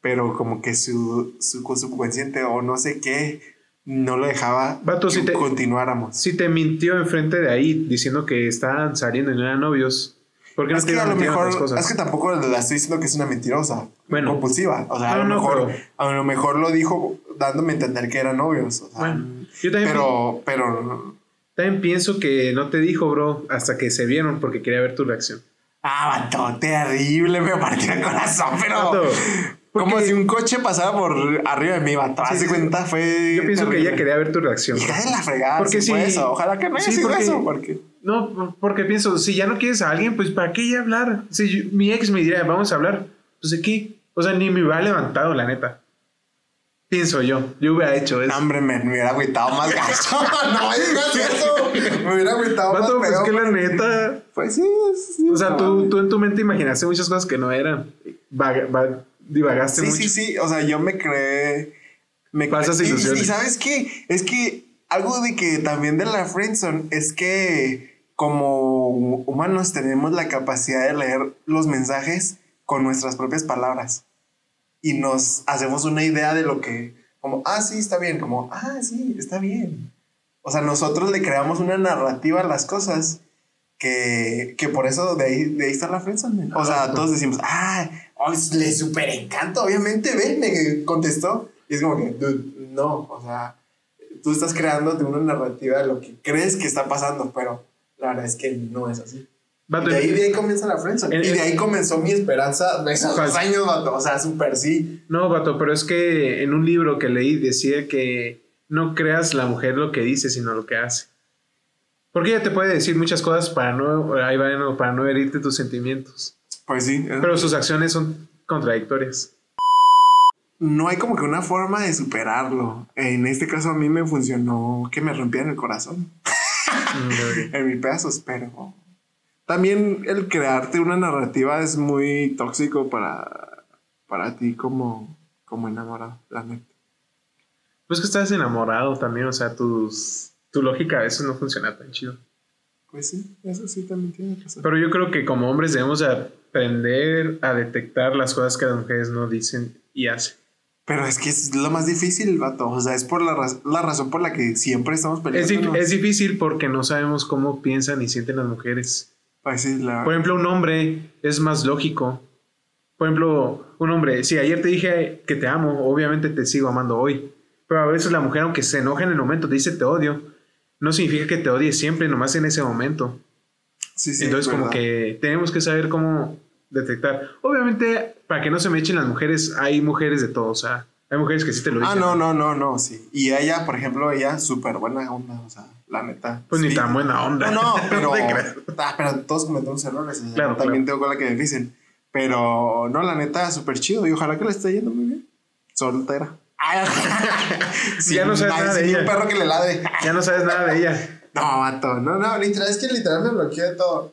[SPEAKER 1] Pero como que su, su subconsciente o no sé qué no lo dejaba
[SPEAKER 2] Vato,
[SPEAKER 1] que
[SPEAKER 2] si te-
[SPEAKER 1] continuáramos.
[SPEAKER 2] Si te mintió enfrente de ahí diciendo que estaban saliendo y no eran novios, ¿por qué no
[SPEAKER 1] Es
[SPEAKER 2] te
[SPEAKER 1] que a lo mejor,
[SPEAKER 2] cosas?
[SPEAKER 1] es que tampoco la estoy diciendo que es una mentirosa,
[SPEAKER 2] Bueno.
[SPEAKER 1] compulsiva. O sea, a, lo
[SPEAKER 2] no,
[SPEAKER 1] mejor,
[SPEAKER 2] pero-
[SPEAKER 1] a lo mejor lo dijo dándome a entender que eran novios. o sea,
[SPEAKER 2] Bueno, yo también,
[SPEAKER 1] pero, pero,
[SPEAKER 2] también pienso que no te dijo, bro, hasta que se vieron porque quería ver tu reacción.
[SPEAKER 1] ah, vato, terrible, me partió el corazón, pero Como si un coche pasara por arriba de mí, vato.
[SPEAKER 2] Sí, sí.
[SPEAKER 1] cuenta, fue.
[SPEAKER 2] yo pienso que ella quería ver tu reacción.
[SPEAKER 1] Hija de la fregada,
[SPEAKER 2] Porque si-
[SPEAKER 1] eso. Ojalá que no haya
[SPEAKER 2] sí, porque-
[SPEAKER 1] eso, porque.
[SPEAKER 2] No, por- porque pienso, si ya no quieres a alguien, pues ¿para qué ya hablar? Si yo- mi ex me diría, vamos a hablar, pues ¿de qué? O sea, ni me hubiera levantado, la neta. Pienso yo, yo hubiera hecho eso.
[SPEAKER 1] Hombre, me, me hubiera agüitado más gacho. no digas eso. Me hubiera agüitado más
[SPEAKER 2] pues
[SPEAKER 1] feo,
[SPEAKER 2] que la neta.
[SPEAKER 1] Pues sí, sí.
[SPEAKER 2] O sea,
[SPEAKER 1] no
[SPEAKER 2] tú, tú en tu mente imaginaste muchas cosas que no eran. Vaga- va- divagaste
[SPEAKER 1] Sí,
[SPEAKER 2] mucho.
[SPEAKER 1] sí, sí. O sea, yo me creé. Me
[SPEAKER 2] Falsas
[SPEAKER 1] creé- y-
[SPEAKER 2] ilusiones.
[SPEAKER 1] Y, sabes qué? Es que algo de que también de la friendzone es que como humanos tenemos la capacidad de leer los mensajes con nuestras propias palabras. Y nos hacemos una idea de lo que. Como, ah, sí, está bien. Como, ah, sí, está bien. O sea, nosotros le creamos una narrativa a las cosas que, que por eso de ahí, de ahí está la friendzone. O sea, todos decimos, ah, oh, le super encanta, obviamente, ven, me contestó. Y es como que, dude, no, o sea, tú estás creándote una narrativa de lo que crees que está pasando, pero la verdad es que no es así.
[SPEAKER 2] Vato,
[SPEAKER 1] de, ahí, de ahí comienza la friendzone.
[SPEAKER 2] En-
[SPEAKER 1] y de ahí comenzó mi esperanza de esos dos años, vato. O sea, súper sí.
[SPEAKER 2] No, vato, pero es que en un libro que leí decía que no creas la mujer lo que dice, sino lo que hace. Porque ella te puede decir muchas cosas para no, ahí va, no, para no herirte tus sentimientos.
[SPEAKER 1] Pues sí.
[SPEAKER 2] Pero sus acciones son contradictorias.
[SPEAKER 1] no hay como que una forma de superarlo. En este caso a mí me funcionó que me rompieran el corazón
[SPEAKER 2] Mm,
[SPEAKER 1] en mil pedazos, pero también el crearte una narrativa es muy tóxico para, para ti como, como enamorado, la neta.
[SPEAKER 2] Pues que estás enamorado también, o sea, tus, tu lógica a veces no funciona tan chido.
[SPEAKER 1] Pues sí, eso sí también tiene razón.
[SPEAKER 2] Pero yo creo que como hombres debemos de aprender a detectar las cosas que las mujeres no dicen y hacen.
[SPEAKER 1] Pero es que es lo más difícil, vato. O sea, es por la, raz- la razón por la que siempre estamos
[SPEAKER 2] Es,
[SPEAKER 1] peleando.
[SPEAKER 2] es difícil porque no sabemos cómo piensan y sienten las mujeres.
[SPEAKER 1] Pues sí, la
[SPEAKER 2] Por ejemplo, un hombre es más lógico. Por ejemplo, un hombre, si ayer te dije que te amo, obviamente te sigo amando hoy. Pero a veces la mujer, aunque se enoja en el momento, te dice te odio, no significa que te odie siempre, nomás en ese momento.
[SPEAKER 1] sí, sí,
[SPEAKER 2] Entonces,
[SPEAKER 1] es
[SPEAKER 2] como que tenemos que saber cómo detectar. Obviamente, para que no se me echen las mujeres, hay mujeres de todo. O sea, hay mujeres que sí te lo
[SPEAKER 1] Ah,
[SPEAKER 2] dicen.
[SPEAKER 1] no, no, no, no, sí. Y ella, por ejemplo, ella súper buena onda, o sea, la neta.
[SPEAKER 2] Pues ni
[SPEAKER 1] sí.
[SPEAKER 2] tan buena onda.
[SPEAKER 1] No, no, pero, ah, pero todos cometemos errores. o sea,
[SPEAKER 2] Claro,
[SPEAKER 1] también
[SPEAKER 2] claro.
[SPEAKER 1] tengo con la que me dicen. Pero no, la neta, súper chido. Y ojalá que le esté yendo muy bien. Soltera.
[SPEAKER 2] Ya no sabes nada de ella.
[SPEAKER 1] un perro que le ladre.
[SPEAKER 2] Ya no sabes nada de ella.
[SPEAKER 1] No, vato. No, no, literal, es que literal me bloqueé de todo.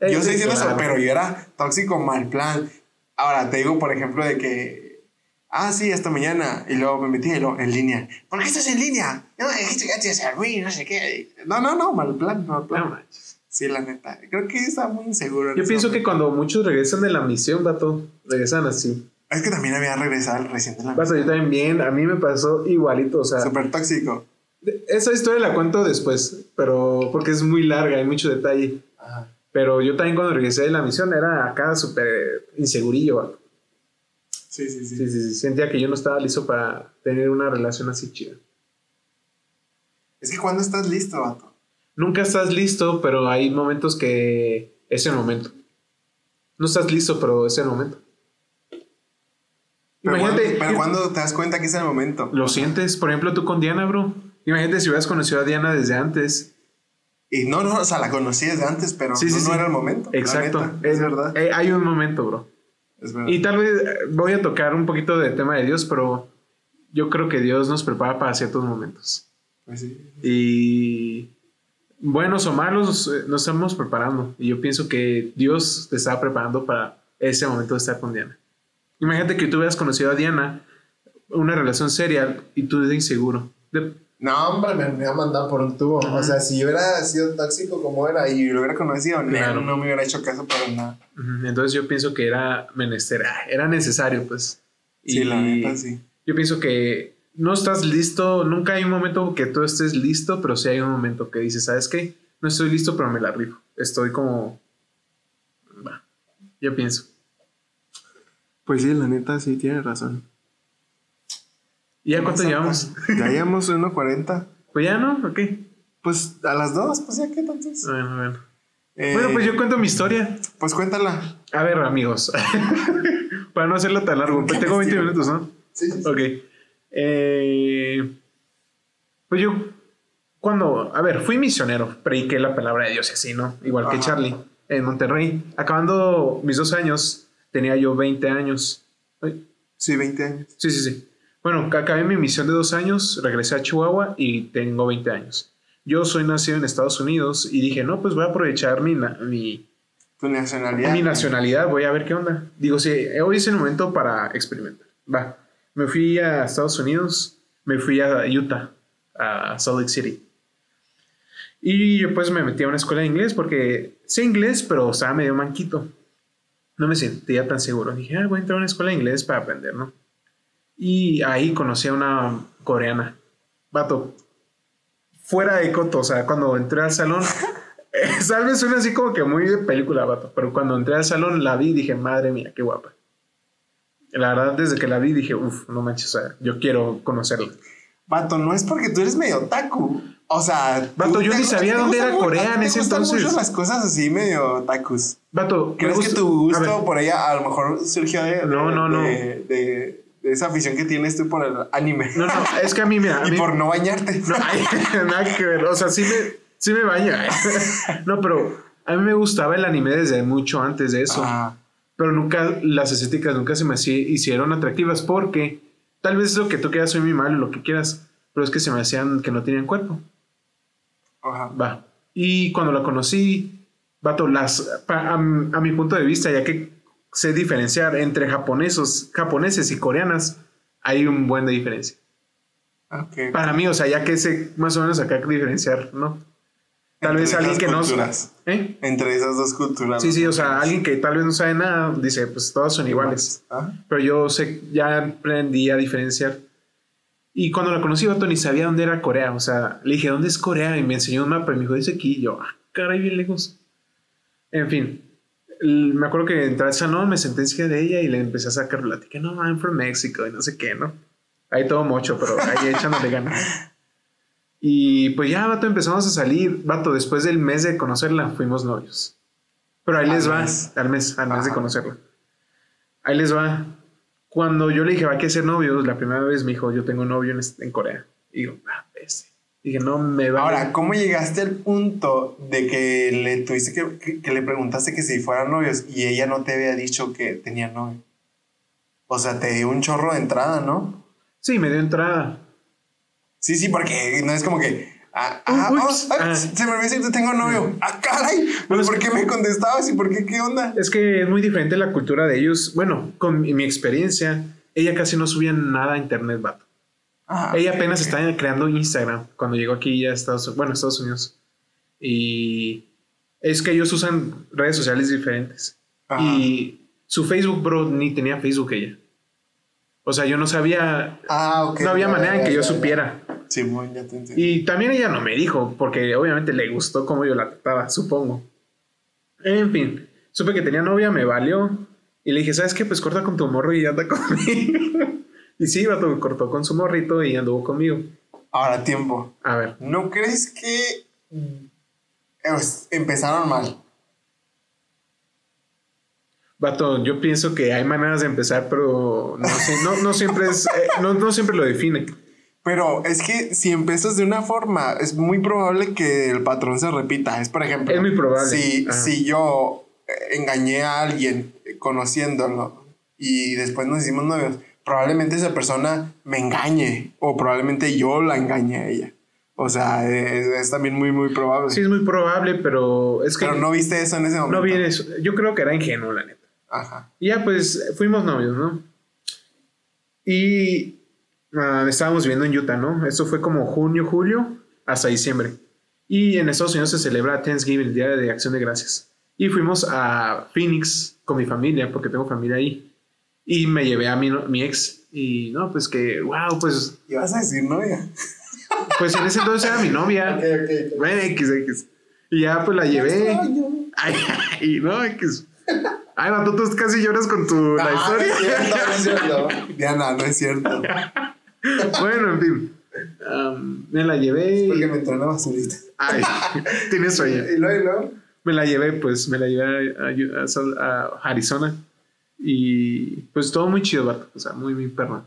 [SPEAKER 1] Yo estoy diciendo eso, pero yo era tóxico mal plan. Ahora, te digo, por ejemplo, de que. Ah, sí, hasta mañana. Y luego me metí en línea. ¿Por qué estás en línea? No, dijiste que mí, no sé qué. No, no, no, mal plan, mal plan.
[SPEAKER 2] No.
[SPEAKER 1] Sí, la neta. Creo que está muy inseguro.
[SPEAKER 2] Yo pienso que cuando muchos regresan de la misión, vato, regresan así.
[SPEAKER 1] Es que también había regresado recién de la
[SPEAKER 2] Vato, yo también bien, a mí me pasó igualito, o sea,
[SPEAKER 1] Súper tóxico.
[SPEAKER 2] esa historia la cuento después, pero porque es muy larga, hay mucho detalle.
[SPEAKER 1] Ajá.
[SPEAKER 2] Pero yo también cuando regresé de la misión era acá súper insegurillo. vato.
[SPEAKER 1] Sí, sí, sí.
[SPEAKER 2] Sí, sí, sí, sentía que yo no estaba listo para tener una relación así chida.
[SPEAKER 1] Es que cuando estás listo, vato.
[SPEAKER 2] Nunca estás listo, pero hay momentos que es el momento. No estás listo, pero es el momento.
[SPEAKER 1] Pero
[SPEAKER 2] Imagínate,
[SPEAKER 1] cuando, pero cuando te das cuenta que es el momento.
[SPEAKER 2] lo sientes, por ejemplo, tú con Diana, bro. Imagínate si hubieras conocido a Diana desde antes.
[SPEAKER 1] Y no, no, o sea, la conocí desde antes, pero
[SPEAKER 2] Sí, sí,
[SPEAKER 1] no, no
[SPEAKER 2] sí.
[SPEAKER 1] era el momento.
[SPEAKER 2] Exacto.
[SPEAKER 1] neta, es verdad.
[SPEAKER 2] Eh, hay un momento, bro.
[SPEAKER 1] Es verdad.
[SPEAKER 2] Y tal vez eh, voy a tocar un poquito de tema de Dios, pero yo creo que Dios nos prepara para ciertos momentos.
[SPEAKER 1] Pues sí.
[SPEAKER 2] Y buenos o malos, eh, nos estamos preparando. Y yo pienso que Dios te estaba preparando para ese momento de estar con Diana. Imagínate que tú hubieras conocido a Diana, una relación seria, y tú eres inseguro. De-
[SPEAKER 1] No, hombre, me, me iba a mandar por un tubo. O sea, si yo hubiera sido tóxico como era y lo hubiera conocido, no,
[SPEAKER 2] Claro.
[SPEAKER 1] no me hubiera hecho caso para nada.
[SPEAKER 2] Ujú, Entonces yo pienso que era menester, ah, era necesario, pues.
[SPEAKER 1] Sí, la neta, sí.
[SPEAKER 2] Yo pienso que no estás listo, nunca hay un momento que tú estés listo, pero sí hay un momento que dices, ¿sabes qué? No estoy listo, pero me la rifo. Estoy como... Va, yo pienso.
[SPEAKER 1] Pues sí, la neta, sí, tiene razón.
[SPEAKER 2] ¿Y ya cuánto llevamos?
[SPEAKER 1] Ya llevamos 1.40.
[SPEAKER 2] Pues ya, ¿no? Ok.
[SPEAKER 1] Pues a las dos, pues ya que entonces.
[SPEAKER 2] Bueno, bueno.
[SPEAKER 1] Eh,
[SPEAKER 2] Bueno, pues yo cuento mi historia.
[SPEAKER 1] Pues cuéntala.
[SPEAKER 2] A ver, amigos. Para no hacerlo tan largo. Pues tengo 20 minutos, ¿no?
[SPEAKER 1] Sí, sí, sí.
[SPEAKER 2] Ok. Eh, pues yo, cuando, a ver, fui misionero, prediqué la palabra de Dios y así, ¿no? Igual que. Charlie, en Monterrey. Acabando mis dos años, tenía yo 20 años. Ay,
[SPEAKER 1] Sí, 20 años.
[SPEAKER 2] Sí, sí, sí. Bueno, ca- acabé mi misión de dos años, regresé a Chihuahua y tengo 20 años. Yo soy nacido en Estados Unidos y dije, no, pues voy a aprovechar mi, mi,
[SPEAKER 1] Tu nacionalidad.
[SPEAKER 2] mi nacionalidad, voy a ver qué onda. Digo, sí, hoy es el momento para experimentar. Va, me fui a Estados Unidos, me fui a Utah, a Salt Lake City. Y yo pues me metí a una escuela de inglés porque sé inglés, pero estaba medio manquito. No me sentía tan seguro. Dije, ah, voy a entrar a una escuela de inglés para aprender, ¿no? Y ahí conocí a una coreana. Vato, fuera de coto, o sea, cuando entré al salón, tal vez suena así como que muy de película, vato, pero cuando entré al salón la vi y dije, madre mía, qué guapa. La verdad, desde que la vi dije, uff, no manches, o sea, yo quiero conocerla.
[SPEAKER 1] Vato, no es porque tú eres medio otaku. O sea,
[SPEAKER 2] Vato, yo
[SPEAKER 1] te-
[SPEAKER 2] ni sabía
[SPEAKER 1] te
[SPEAKER 2] dónde
[SPEAKER 1] gustan
[SPEAKER 2] era Corea en ese
[SPEAKER 1] gustan
[SPEAKER 2] entonces.
[SPEAKER 1] mucho las cosas así medio otakus.
[SPEAKER 2] Vato, me
[SPEAKER 1] ¿Crees que tu gusto por ella a lo mejor surgió de, de-
[SPEAKER 2] No, no, no.
[SPEAKER 1] de, de- de esa afición que tienes tú por el anime?
[SPEAKER 2] No, no, es que a mí, mira, a
[SPEAKER 1] y
[SPEAKER 2] mí-
[SPEAKER 1] por no bañarte.
[SPEAKER 2] No, ay, nada que ver. O sea, sí me, sí me baña. No, pero a mí me gustaba el anime desde mucho antes de eso.
[SPEAKER 1] Ah,
[SPEAKER 2] Pero nunca, las estéticas nunca se me hicieron atractivas porque tal vez lo que tú quieras soy muy malo, lo que quieras, pero es que se me hacían que no tenían cuerpo.
[SPEAKER 1] ajá.
[SPEAKER 2] Va. Y cuando la conocí, vato, las, pa- a, a mi punto de vista, ya que sé diferenciar entre japoneses, japoneses y coreanas, hay un buen de diferencia.
[SPEAKER 1] Ok.
[SPEAKER 2] Para mí, o sea, ya que sé más o menos acá diferenciar, ¿no? Tal vez alguien que no...
[SPEAKER 1] culturas.
[SPEAKER 2] ¿Eh?
[SPEAKER 1] Entre esas dos culturas.
[SPEAKER 2] Sí,
[SPEAKER 1] ¿no?
[SPEAKER 2] sí, o sea, alguien que tal vez no sabe nada, dice, pues todas son iguales.
[SPEAKER 1] Ajá.
[SPEAKER 2] Pero yo sé, ya aprendí a diferenciar. Y cuando la conocí, vato, ni sabía dónde era Corea. O sea, le dije, ¿dónde es Corea? Y me enseñó un mapa y me dijo, dice aquí. Y yo, ah, caray, bien lejos. En fin, me acuerdo que entré al salón, me senté encima de ella y le empecé a sacar plática. No, I'm from Mexico y no sé qué, ¿no? Ahí todo mocho, pero ahí echándole ganas. Y pues ya, vato, empezamos a salir. Vato, después del mes de conocerla, fuimos novios. Pero ahí
[SPEAKER 1] Al
[SPEAKER 2] les va,
[SPEAKER 1] mes.
[SPEAKER 2] al mes, al mes de conocerla. Ahí les va. Cuando yo le dije, va a ser novios, la primera vez me dijo, yo tengo novio en, en Corea. Y digo, ah, este. Dije, no me va
[SPEAKER 1] Ahora, ¿cómo llegaste al punto de que le tuviste que, que, que le preguntaste que si fueran novios y ella no te había dicho que tenía novio? O sea, te dio un chorro de entrada, ¿no?
[SPEAKER 2] Sí, me dio entrada.
[SPEAKER 1] Sí, sí, porque no es como que. Ah, ah, oh, ah. Se me olvidó decir que tengo novio. Ah, caray.
[SPEAKER 2] Bueno,
[SPEAKER 1] ¿Por qué me contestabas y por qué qué onda?
[SPEAKER 2] Es que es muy diferente la cultura de ellos. Bueno, con mi, experiencia, ella casi no subía nada a internet, vato.
[SPEAKER 1] Ah,
[SPEAKER 2] ella apenas
[SPEAKER 1] ok.
[SPEAKER 2] estaba creando Instagram cuando llegó aquí ya a Estados, bueno, a Estados Unidos. Y es que ellos usan redes sociales diferentes.
[SPEAKER 1] Ajá.
[SPEAKER 2] Y su Facebook, bro, ni tenía Facebook ella. O sea, yo no sabía,
[SPEAKER 1] Ah, ok.
[SPEAKER 2] no había manera en que yo supiera.
[SPEAKER 1] Simón, ya te entendí.
[SPEAKER 2] Y también ella no me dijo, porque obviamente le gustó cómo yo la trataba, supongo. En fin, supe que tenía novia, me valió. Y le dije, ¿sabes qué? Pues corta con tu morro y anda conmigo. y sí, vato, cortó con su morrito y anduvo conmigo.
[SPEAKER 1] Ahora, tiempo.
[SPEAKER 2] A ver,
[SPEAKER 1] ¿No crees que eh, empezaron mal?
[SPEAKER 2] vato, yo pienso que hay maneras de empezar, pero no, sé, no, no siempre es, eh, no, no siempre lo define.
[SPEAKER 1] Pero es que si empiezas de una forma, es muy probable que el patrón se repita. Es por ejemplo,
[SPEAKER 2] Es muy probable.
[SPEAKER 1] Si, si yo eh, engañé a alguien eh, conociéndolo y después nos hicimos novios, probablemente esa persona me engañe o probablemente yo la engañe a ella. O sea, es, es también muy, muy probable.
[SPEAKER 2] Sí, es muy probable, pero es que
[SPEAKER 1] Pero no viste eso en ese momento.
[SPEAKER 2] no viene eso. Yo creo que era ingenuo, la neta.
[SPEAKER 1] Ajá.
[SPEAKER 2] Y ya pues fuimos novios, ¿no? Y ah, estábamos viviendo en Utah, ¿no? Eso fue como junio, julio, hasta diciembre. Y en Estados Unidos se celebra Thanksgiving, el Día de Acción de Gracias. Y fuimos a Phoenix con mi familia, porque tengo familia ahí. Y me llevé a mi, no- mi ex. Y no, pues que, wow, pues,
[SPEAKER 1] ¿Y vas a decir novia?
[SPEAKER 2] pues en ese entonces era mi novia.
[SPEAKER 1] ok.
[SPEAKER 2] Bueno, X, X. Y ya pues la llevé. Ay, ay, no, X. Ay, vato, tú casi lloras con tu la
[SPEAKER 1] Ah,
[SPEAKER 2] historia.
[SPEAKER 1] No es cierto, no es cierto. Diana, no es cierto.
[SPEAKER 2] Bueno, en fin. Me la llevé.
[SPEAKER 1] Porque
[SPEAKER 2] y-
[SPEAKER 1] me entró una basurita.
[SPEAKER 2] Ay, tienes sueño.
[SPEAKER 1] Y luego, y luego.
[SPEAKER 2] Me la llevé, pues, me la llevé a, a- Sal- a Arizona. Y pues todo muy chido, vato. O sea, muy, muy perro.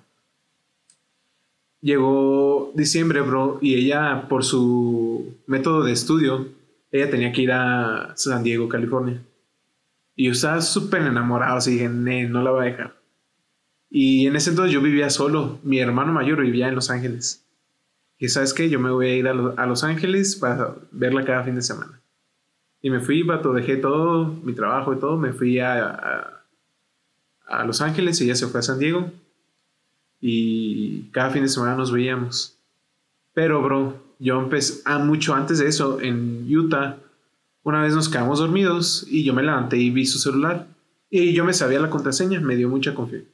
[SPEAKER 2] Llegó diciembre, bro, y ella, por su método de estudio, ella tenía que ir a San Diego, California. Y yo estaba súper enamorado, así dije, "Nee, no la voy a dejar. Y en ese entonces yo vivía solo. Mi hermano mayor vivía en Los Ángeles. Y sabes qué, yo me voy a ir a, Lo- a Los Ángeles para verla cada fin de semana. Y me fui, vato, dejé todo, mi trabajo y todo, me fui a, a, a Los Ángeles y ella se fue a San Diego. Y cada fin de semana nos veíamos. Pero, bro, yo empecé, ah, mucho antes de eso, en Utah, una vez nos quedamos dormidos y yo me levanté y vi su celular. Y yo me sabía la contraseña, me dio mucha confianza.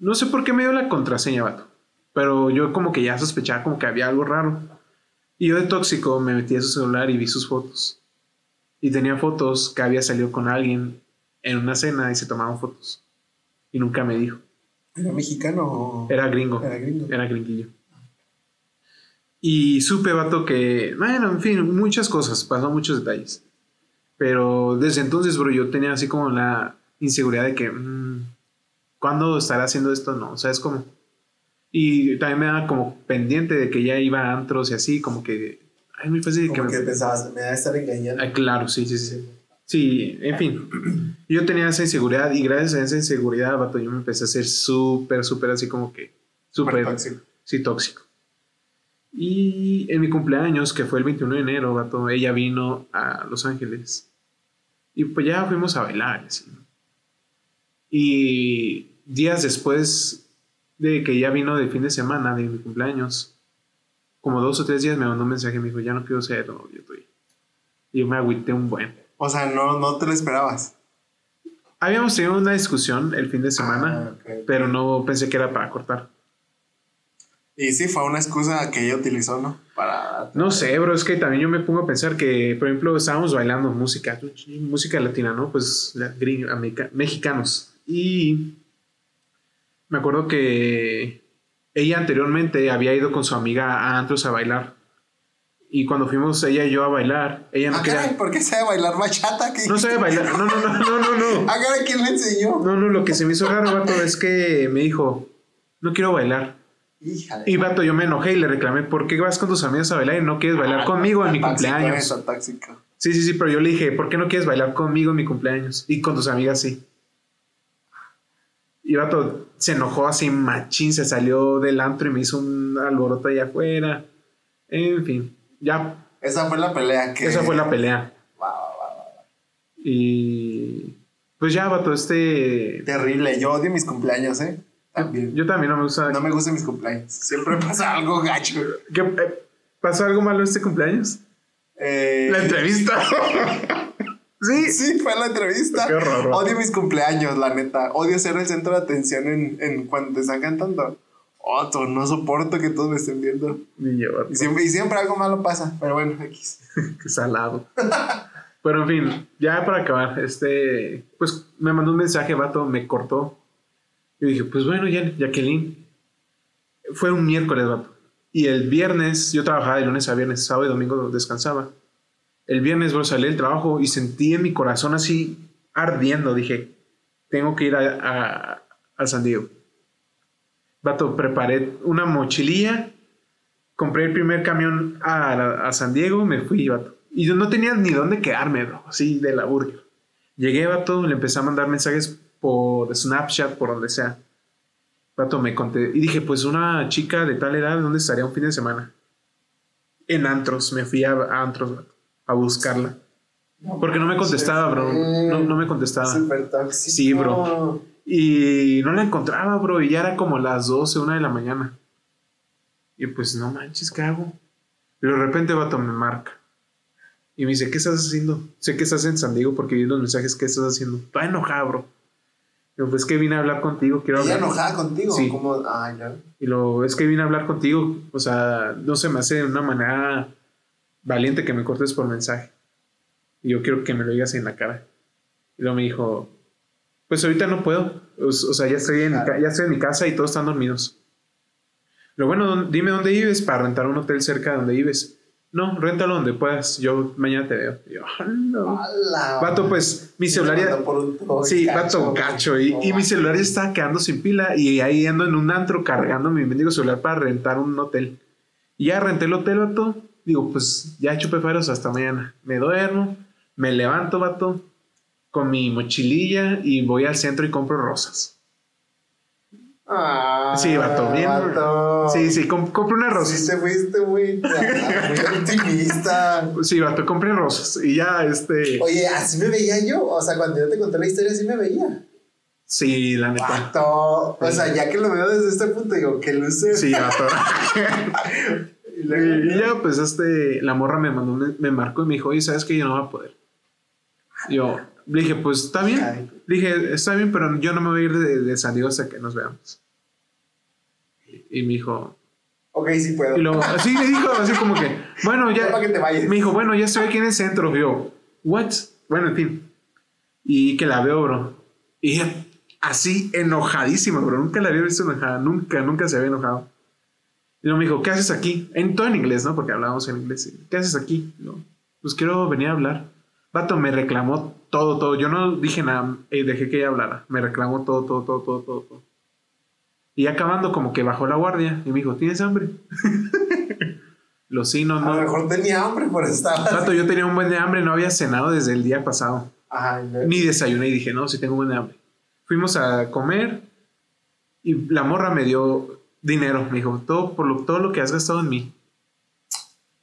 [SPEAKER 2] No sé por qué me dio la contraseña, vato. Pero yo como que ya sospechaba como que había algo raro. Y yo de tóxico me metí a su celular y vi sus fotos. Y tenía fotos que había salido con alguien en una cena y se tomaban fotos. Y nunca me dijo.
[SPEAKER 1] ¿Era mexicano o.?
[SPEAKER 2] Era gringo.
[SPEAKER 1] Era gringo.
[SPEAKER 2] Era gringuillo. Y supe, vato, que, bueno, en fin, muchas cosas, pasó muchos detalles. Pero desde entonces, bro, yo tenía así como la inseguridad de que, mm, ¿cuándo estará haciendo esto? No, ¿sabes cómo? Y también me daba como pendiente de que ya iba a antros y así, como que, ay, muy fácil que
[SPEAKER 1] Como
[SPEAKER 2] me...
[SPEAKER 1] que pensabas, me va a estar engañando.
[SPEAKER 2] Ah, claro, sí, sí, sí. Sí, en fin. Yo tenía esa inseguridad y gracias a esa inseguridad, vato, yo me empecé a hacer súper, súper así como que, súper,
[SPEAKER 1] tóxico.
[SPEAKER 2] sí, tóxico. Y en mi cumpleaños, que fue el 21 de enero, vato, ella vino a Los Ángeles. Y pues ya fuimos a bailar, así. Y días después de que ella vino de fin de semana de mi cumpleaños, como dos o tres días me mandó un mensaje y me dijo, ya no quiero ser novio tuyo. Y yo me agüité un buen.
[SPEAKER 1] O sea, no, no te lo esperabas.
[SPEAKER 2] Habíamos tenido una discusión el fin de semana,
[SPEAKER 1] Ah, ok.
[SPEAKER 2] pero no pensé que era para cortar.
[SPEAKER 1] Y sí, fue una excusa que ella utilizó, ¿no? Para.
[SPEAKER 2] No sé, bro, es que también yo me pongo a pensar que, por ejemplo, estábamos bailando música, música latina, ¿no? Pues gring- mexicanos. Y me acuerdo que ella anteriormente había ido con su amiga a antros a bailar. Y cuando fuimos ella y yo a bailar, ella no
[SPEAKER 1] Ah, caray,
[SPEAKER 2] quería...
[SPEAKER 1] ¿por qué sabe bailar bachata? ¿Qué
[SPEAKER 2] No sabe bailar. No, no, no, no, no, no.
[SPEAKER 1] Ah, caray, ¿quién le enseñó?
[SPEAKER 2] No, no, lo que se me hizo raro, vato, es que me dijo, no quiero bailar.
[SPEAKER 1] Híjale.
[SPEAKER 2] Y vato, yo me enojé y le reclamé, ¿por qué vas con tus amigos a bailar y no quieres bailar conmigo en mi cumpleaños?
[SPEAKER 1] Eso.
[SPEAKER 2] Sí, sí, sí, pero yo le dije, ¿por qué no quieres bailar conmigo en mi cumpleaños? Y con tus amigas sí. Y vato se enojó así machín, se salió del antro y me hizo un alboroto allá afuera. En fin, ya,
[SPEAKER 1] Esa fue la pelea que.
[SPEAKER 2] esa fue la pelea.
[SPEAKER 1] Wow, wow, wow.
[SPEAKER 2] Y pues ya, vato, este...
[SPEAKER 1] Terrible. Yo odio mis cumpleaños, ¿eh? También.
[SPEAKER 2] Yo también no me gusta...
[SPEAKER 1] No me gustan mis cumpleaños. Siempre pasa algo gacho.
[SPEAKER 2] ¿Qué, eh, ¿Pasó algo malo este cumpleaños?
[SPEAKER 1] Eh,
[SPEAKER 2] La entrevista. Sí.
[SPEAKER 1] Sí, fue la entrevista.
[SPEAKER 2] Qué horror.
[SPEAKER 1] Odio mis cumpleaños, la neta. Odio ser el centro de atención en, en cuando te están cantando. Otro, no soporto que todos me estén viendo.
[SPEAKER 2] Ni llevar.
[SPEAKER 1] Y siempre, y siempre algo malo pasa. Pero bueno, X.
[SPEAKER 2] Qué salado. Pero en fin, ya para acabar, este, pues me mandó un mensaje, vato, me cortó. Y dije, pues bueno, ya, Jacqueline. Fue un miércoles, vato. Y el viernes, yo trabajaba de lunes a viernes, sábado y domingo descansaba. El viernes, bro, salí del trabajo y sentí en mi corazón así ardiendo. Dije, tengo que ir a, San Diego. Vato, preparé una mochililla, compré el primer camión a, a San Diego, me fui, vato. Y yo no tenía ni dónde quedarme, bro, así de la burger. Llegué, vato, le empecé a mandar mensajes por Snapchat, por donde sea. Vato, me conté. Y dije, pues una chica de tal edad, ¿dónde estaría un fin de semana? En antros, me fui a, a antros, vato, a buscarla. Porque no me contestaba, bro. No, no me contestaba. Sí, bro. Y no la encontraba, bro. Y ya era como las 12, una de la mañana. Y pues no manches, ¿qué hago? Y de repente, vato, me marca. Y me dice, ¿qué estás haciendo? Sé que estás en San Diego porque vi los mensajes. ¿Qué estás haciendo? Está enojada, bro. Y yo, pues que vine a hablar contigo. Quiero
[SPEAKER 1] ¿Ella
[SPEAKER 2] hablar.
[SPEAKER 1] enojada contigo?
[SPEAKER 2] Sí.
[SPEAKER 1] Como, ay, no.
[SPEAKER 2] Y lo es que vine a hablar contigo. O sea, no se me hace de una manera valiente que me cortes por mensaje. Y yo quiero que me lo digas en la cara. Y luego me dijo, pues ahorita no puedo. O, o sea, ya estoy, en ya estoy en mi casa y todos están dormidos. Lo bueno, ¿dó- dime dónde vives para rentar un hotel cerca de donde vives. No, réntalo donde puedas. Yo mañana te veo. Y yo, "Ah, no". Vato, pues mi celular ya, Sí,
[SPEAKER 1] cacho,
[SPEAKER 2] vato, cacho. Y,
[SPEAKER 1] no
[SPEAKER 2] y mi celular ya estaba quedando sin pila. Y ahí ando en un antro cargando mi mendigo celular para rentar un hotel. Y ya renté el hotel, vato. Digo, pues ya chupé faros hasta mañana. Me duermo, me levanto, vato, con mi mochililla y voy al centro y compro rosas.
[SPEAKER 1] Ah,
[SPEAKER 2] Sí, vato, bien.
[SPEAKER 1] vato.
[SPEAKER 2] Sí, sí, com- compro unas
[SPEAKER 1] Sí,
[SPEAKER 2] rosas.
[SPEAKER 1] te fuiste muy, muy optimista.
[SPEAKER 2] Sí, vato, compré rosas. Y ya, este.
[SPEAKER 1] Oye, así me veía yo. O sea, cuando yo te conté la historia, así me veía.
[SPEAKER 2] Sí, la neta.
[SPEAKER 1] Vato. O sea, ya que lo veo desde este punto, digo, que luce.
[SPEAKER 2] Sí, vato.
[SPEAKER 1] Y
[SPEAKER 2] ya, pues, este, la morra me mandó, me marcó y me dijo, oye, ¿sabes que Yo no voy a poder. Yo le dije, pues, está bien.
[SPEAKER 1] Ay.
[SPEAKER 2] Dije, está bien, pero yo no me voy a ir de, de San Diego hasta que nos veamos. Y me dijo,
[SPEAKER 1] Ok, sí puedo.
[SPEAKER 2] y luego, así le dijo, así como que, bueno,
[SPEAKER 1] Ya para que te vayas.
[SPEAKER 2] Me dijo, bueno, ya estoy aquí en el centro. Yo, what? Bueno, en fin. Y que la veo, bro. Y así enojadísima, bro. Nunca la había visto enojada. Nunca, nunca se había enojado. Y luego me dijo, ¿qué haces aquí? En todo en inglés, ¿no? Porque hablábamos en inglés. ¿Qué haces aquí? Y luego, pues quiero venir a hablar. Vato, me reclamó todo, todo. Yo no dije nada, eh, dejé que ella hablara. Me reclamó todo, todo, todo, todo, todo. todo. Y acabando, como que bajó la guardia y me dijo, ¿tienes hambre? Lo sí, no,
[SPEAKER 1] A lo
[SPEAKER 2] no.
[SPEAKER 1] mejor tenía hambre, por estaba.
[SPEAKER 2] Vato, yo tenía un buen de hambre, no había cenado desde el día pasado.
[SPEAKER 1] No.
[SPEAKER 2] Ni desayuné y dije, no, sí tengo un buen de hambre. Fuimos a comer y la morra me dio dinero. Me dijo, todo, por lo, todo lo que has gastado en mí.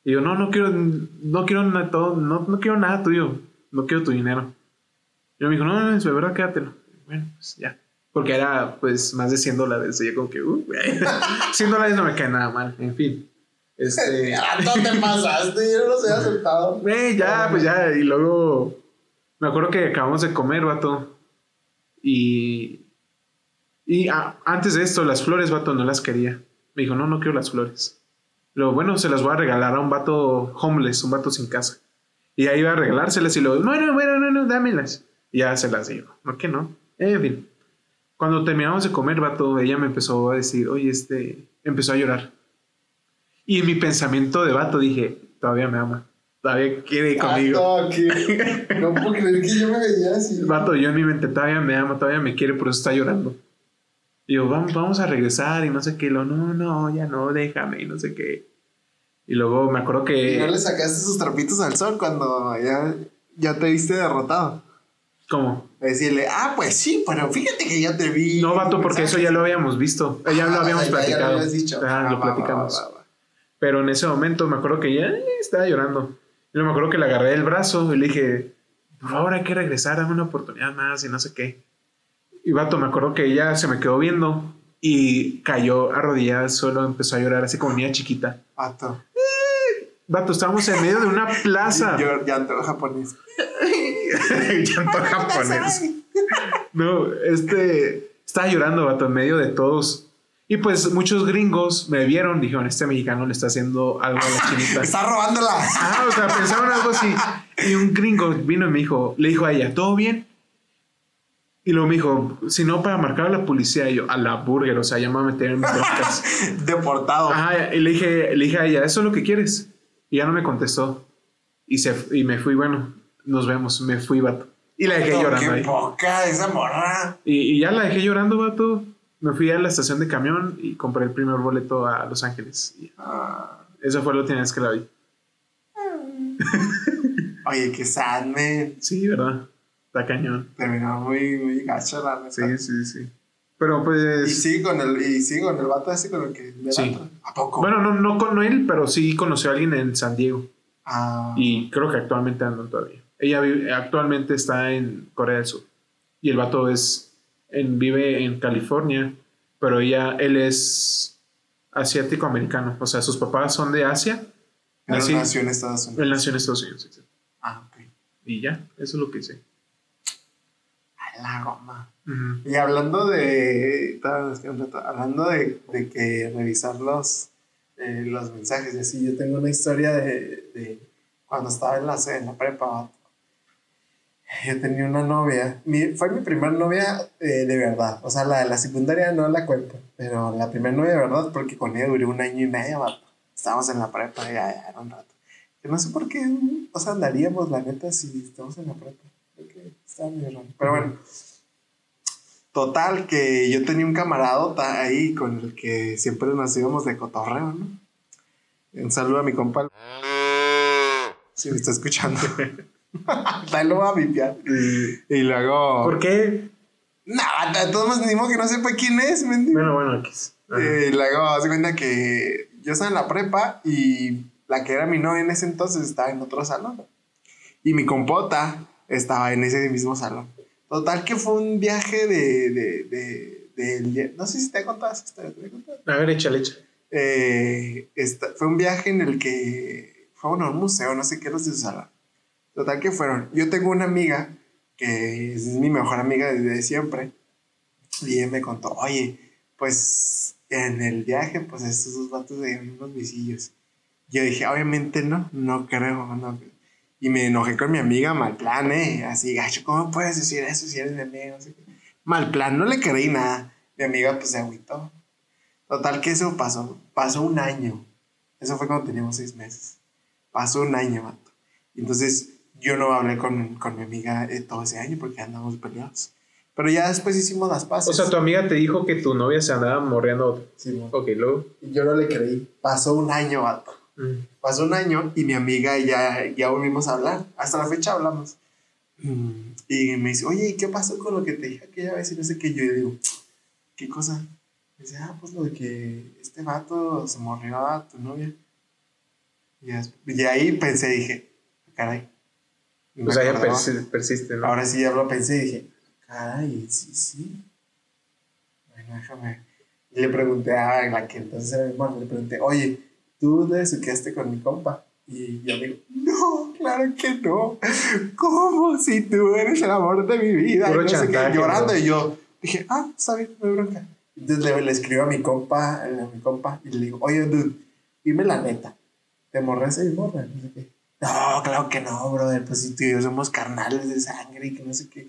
[SPEAKER 2] Y yo, no, no quiero, no quiero nada, todo, no, no quiero nada tuyo. No quiero tu dinero. Y yo me dijo, no, no, de verdad, quédatelo. Bueno, pues ya. Porque era, pues, más de 100 dólares. Y yo como que, uh, güey. 100 dólares no me cae nada mal. En fin. Este...
[SPEAKER 1] No te pasaste, yo no los había aceptado.
[SPEAKER 2] Eh, ya, pues ya. Y luego me acuerdo que acabamos de comer, vato. Y. Y ah, antes de esto, las flores, vato, no las quería. Me dijo, no, no quiero las flores. Luego, bueno, se las voy a regalar a un vato homeless, un vato sin casa. Y ahí iba a regalárselas y luego, no, no, bueno, no, no, dámelas. Y ya se las digo. ¿No que no? En fin. Cuando terminamos de comer, vato, ella me empezó a decir, oye, este. Empezó a llorar. Y en mi pensamiento de vato dije, todavía me ama. Todavía quiere conmigo.
[SPEAKER 1] Vato, que- No puedo creer que yo me veía así.
[SPEAKER 2] Vato, yo en mi mente todavía me ama, todavía me quiere, por eso está llorando. Y yo, vamos, vamos a regresar y no sé qué. Y Lo, no, no, ya no, déjame y no sé qué. Y luego me acuerdo
[SPEAKER 1] ¿Y no
[SPEAKER 2] que.
[SPEAKER 1] le sacaste sus trapitos al sol cuando ya, ya te viste derrotado?
[SPEAKER 2] ¿Cómo?
[SPEAKER 1] Decirle, ah, pues sí, pero fíjate que ya te vi.
[SPEAKER 2] No, vato, porque eso ya lo habíamos visto. Ya lo
[SPEAKER 1] Ah,
[SPEAKER 2] habíamos
[SPEAKER 1] ya- ya lo
[SPEAKER 2] platicado.
[SPEAKER 1] habías dicho.
[SPEAKER 2] Ah,
[SPEAKER 1] Ah,
[SPEAKER 2] lo
[SPEAKER 1] va,
[SPEAKER 2] platicamos.
[SPEAKER 1] va, va, va.
[SPEAKER 2] Pero en ese momento me acuerdo que ya eh, estaba llorando. Y me acuerdo que le agarré el brazo y le dije, por favor hay que regresar, dame una oportunidad más y no sé qué. Y vato, me acuerdo que ella se me quedó viendo y cayó arrodillada al suelo, empezó a llorar así como niña chiquita.
[SPEAKER 1] Vato.
[SPEAKER 2] Vato, estábamos en medio de una plaza.
[SPEAKER 1] Yo ya ando japonés.
[SPEAKER 2] Llanto japonés. No, este. Estaba llorando, vato, en medio de todos. Y pues muchos gringos me vieron, dijeron, este mexicano le está haciendo algo a la chinita.
[SPEAKER 1] Está robándola.
[SPEAKER 2] Ah, o sea, pensaron algo así. Y un gringo vino y me dijo, le dijo a ella, ¿todo bien? Y luego me dijo, si no, para marcar a la policía, y yo, a la burger, o sea, ya me voy a meter en broncas.
[SPEAKER 1] Deportado.
[SPEAKER 2] Ajá, y le dije, le dije a ella, ¿eso es lo que quieres? Y ya no me contestó. Y, se, y me fui, bueno, nos vemos, me fui, vato. Y la dejé
[SPEAKER 1] No,
[SPEAKER 2] llorando
[SPEAKER 1] Qué
[SPEAKER 2] ahí.
[SPEAKER 1] poca esa morra.
[SPEAKER 2] Y, y ya la dejé llorando, vato. Me fui a la estación de camión y compré el primer boleto a Los Ángeles. Y
[SPEAKER 1] Ah.
[SPEAKER 2] esa fue la última vez que la vi.
[SPEAKER 1] Oye, qué sad, man.
[SPEAKER 2] Sí, ¿verdad? Está cañón.
[SPEAKER 1] Terminó muy, muy gacho la neta.
[SPEAKER 2] Sí, sí, sí. Pero
[SPEAKER 1] Y
[SPEAKER 2] pues...
[SPEAKER 1] sí, con el, y sí, con el vato ese con el que
[SPEAKER 2] Sí.
[SPEAKER 1] ¿A poco?
[SPEAKER 2] Bueno, no, no con él, pero sí conoció a alguien en San Diego.
[SPEAKER 1] Ah,
[SPEAKER 2] Y creo que actualmente andan todavía. Ella vive- actualmente está en Corea del Sur. Y el vato es en, vive en California, pero ella, él es asiático-americano. O sea, sus papás son de Asia.
[SPEAKER 1] pero nació en Estados Unidos.
[SPEAKER 2] él nació en Estados Unidos. exacto.
[SPEAKER 1] Ah, ok.
[SPEAKER 2] Y ya, eso es lo que sé.
[SPEAKER 1] La goma. Y hablando de. Hablando de, de que revisar los, eh, los mensajes y así, yo tengo una historia de, de cuando estaba en la, en la prepa. Yo tenía una novia, mi, fue mi primera novia eh, de verdad. O sea, la de la secundaria no la cuento, pero la primera novia de verdad, porque con ella duré un año y medio. vato. Estábamos en la prepa, ya, ya era un rato. Que no sé por qué, o sea, andaríamos, la neta, si estamos en la prepa. Raro. Pero bueno. Total, que yo tenía un camarada ahí con el que siempre nos íbamos de cotorreo, ¿no? Un saludo a mi compa. Si me está escuchando. Tal lo voy a vipiar. Y luego.
[SPEAKER 2] ¿Por qué?
[SPEAKER 1] Nada, todos ni modo que no sepa quién es.
[SPEAKER 2] Bueno, bueno, X.
[SPEAKER 1] Y luego hace cuenta que yo estaba en la prepa y la que era mi novia en ese entonces estaba en otro salón. Y mi compota estaba en ese mismo salón. Total que fue un viaje de... de, de, de- no sé si te he contado esa historia, ¿te he contado?
[SPEAKER 2] A ver, échale, échale.
[SPEAKER 1] Eh, esta- fue un viaje en el que fue bueno, a un museo, no sé qué era de su salón. Total que fueron. Yo tengo una amiga que es mi mejor amiga desde siempre. Y ella me contó, oye, pues en el viaje, pues estos dos vatos de unos visillos. Yo dije, obviamente no, no creo, no creo. Y me enojé con mi amiga, mal plan, ¿eh? Así, gacho, ¿cómo puedes decir eso si eres mi amiga? No sé qué. Mal plan, no le creí nada. Mi amiga, pues se agüitó. Total que eso pasó. Pasó un año. Eso fue cuando teníamos seis meses. Pasó un año, vato. Y entonces yo no hablé con, con mi amiga eh, todo ese año porque andamos peleados. Pero ya después hicimos las
[SPEAKER 2] O
[SPEAKER 1] paces.
[SPEAKER 2] sea, tu amiga te dijo que tu novia se andaba morreando.
[SPEAKER 1] Sí.
[SPEAKER 2] Ok, luego.
[SPEAKER 1] Yo no le creí. Pasó un año, vato.
[SPEAKER 2] Mm.
[SPEAKER 1] Pasó un año y mi amiga ya, ya volvimos a hablar. Hasta la fecha hablamos. Mm, Y me dice, oye, ¿y qué pasó con lo que te dije aquella vez? Y no sé qué. Yo le digo, ¿qué cosa? Me dice, ah, pues lo de que este vato se morrió a tu novia. Y, y ahí pensé, dije, caray. Y me
[SPEAKER 2] O sea, ella
[SPEAKER 1] acordaba.
[SPEAKER 2] persi- persiste, ¿no?
[SPEAKER 1] Ahora sí ya lo pensé y dije, caray, sí, sí. Bueno, déjame. Y le pregunté a la que entonces era mi hermano, le pregunté, oye, ¿tú te quedaste con mi compa? Y yo me dijo, no, claro que no. ¿Cómo? Si tú eres el amor de mi vida.
[SPEAKER 2] Puro
[SPEAKER 1] Y no sé qué,
[SPEAKER 2] chantaje,
[SPEAKER 1] llorando.
[SPEAKER 2] ¿no?
[SPEAKER 1] Y yo dije, ah, está bien, no hay bronca. Entonces le, le escribo a mi compa, a mi compa, y le digo, oye, dude, dime la neta. ¿Te morres y morra? No sé qué. No, claro que no, brother. Pues si tú y yo somos carnales de sangre y que no sé qué.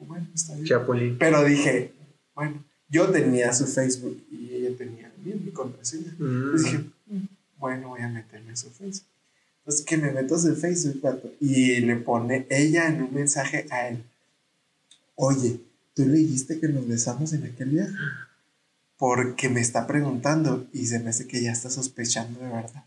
[SPEAKER 1] Bueno, está bien.
[SPEAKER 2] Chapulín.
[SPEAKER 1] Pero dije, bueno, yo tenía su Facebook y ella tenía mío, mi contraseña.
[SPEAKER 2] Mm.
[SPEAKER 1] Entonces dije, "Mm, bueno, a su Facebook. Entonces que me meto a su Facebook, y le pone ella en un mensaje a él. Oye, ¿tú le dijiste que nos besamos en aquel viaje? Porque me está preguntando y se me hace que ya está sospechando de verdad.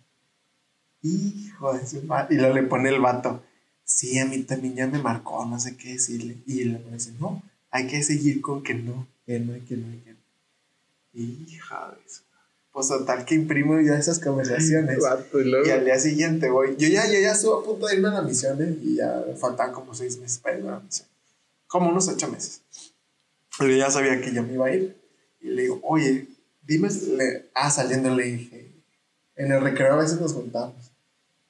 [SPEAKER 1] Hijo de su madre. Y luego le pone el vato. Sí, a mí también ya me marcó, no sé qué decirle. Y le dice, no, hay que seguir con que no, que no, que no, que no. Hija de su Pues total que imprimo ya esas conversaciones.
[SPEAKER 2] Y.
[SPEAKER 1] Y al día siguiente voy. Yo ya, yo ya estuve a punto de irme a la misión ¿eh? y ya faltaban como seis meses para irme a la misión. Como unos ocho meses. Pero yo ya sabía que yo me iba a ir. Y le digo, oye, dime. le- ah, saliendo le dije, en el recreo a veces nos juntamos.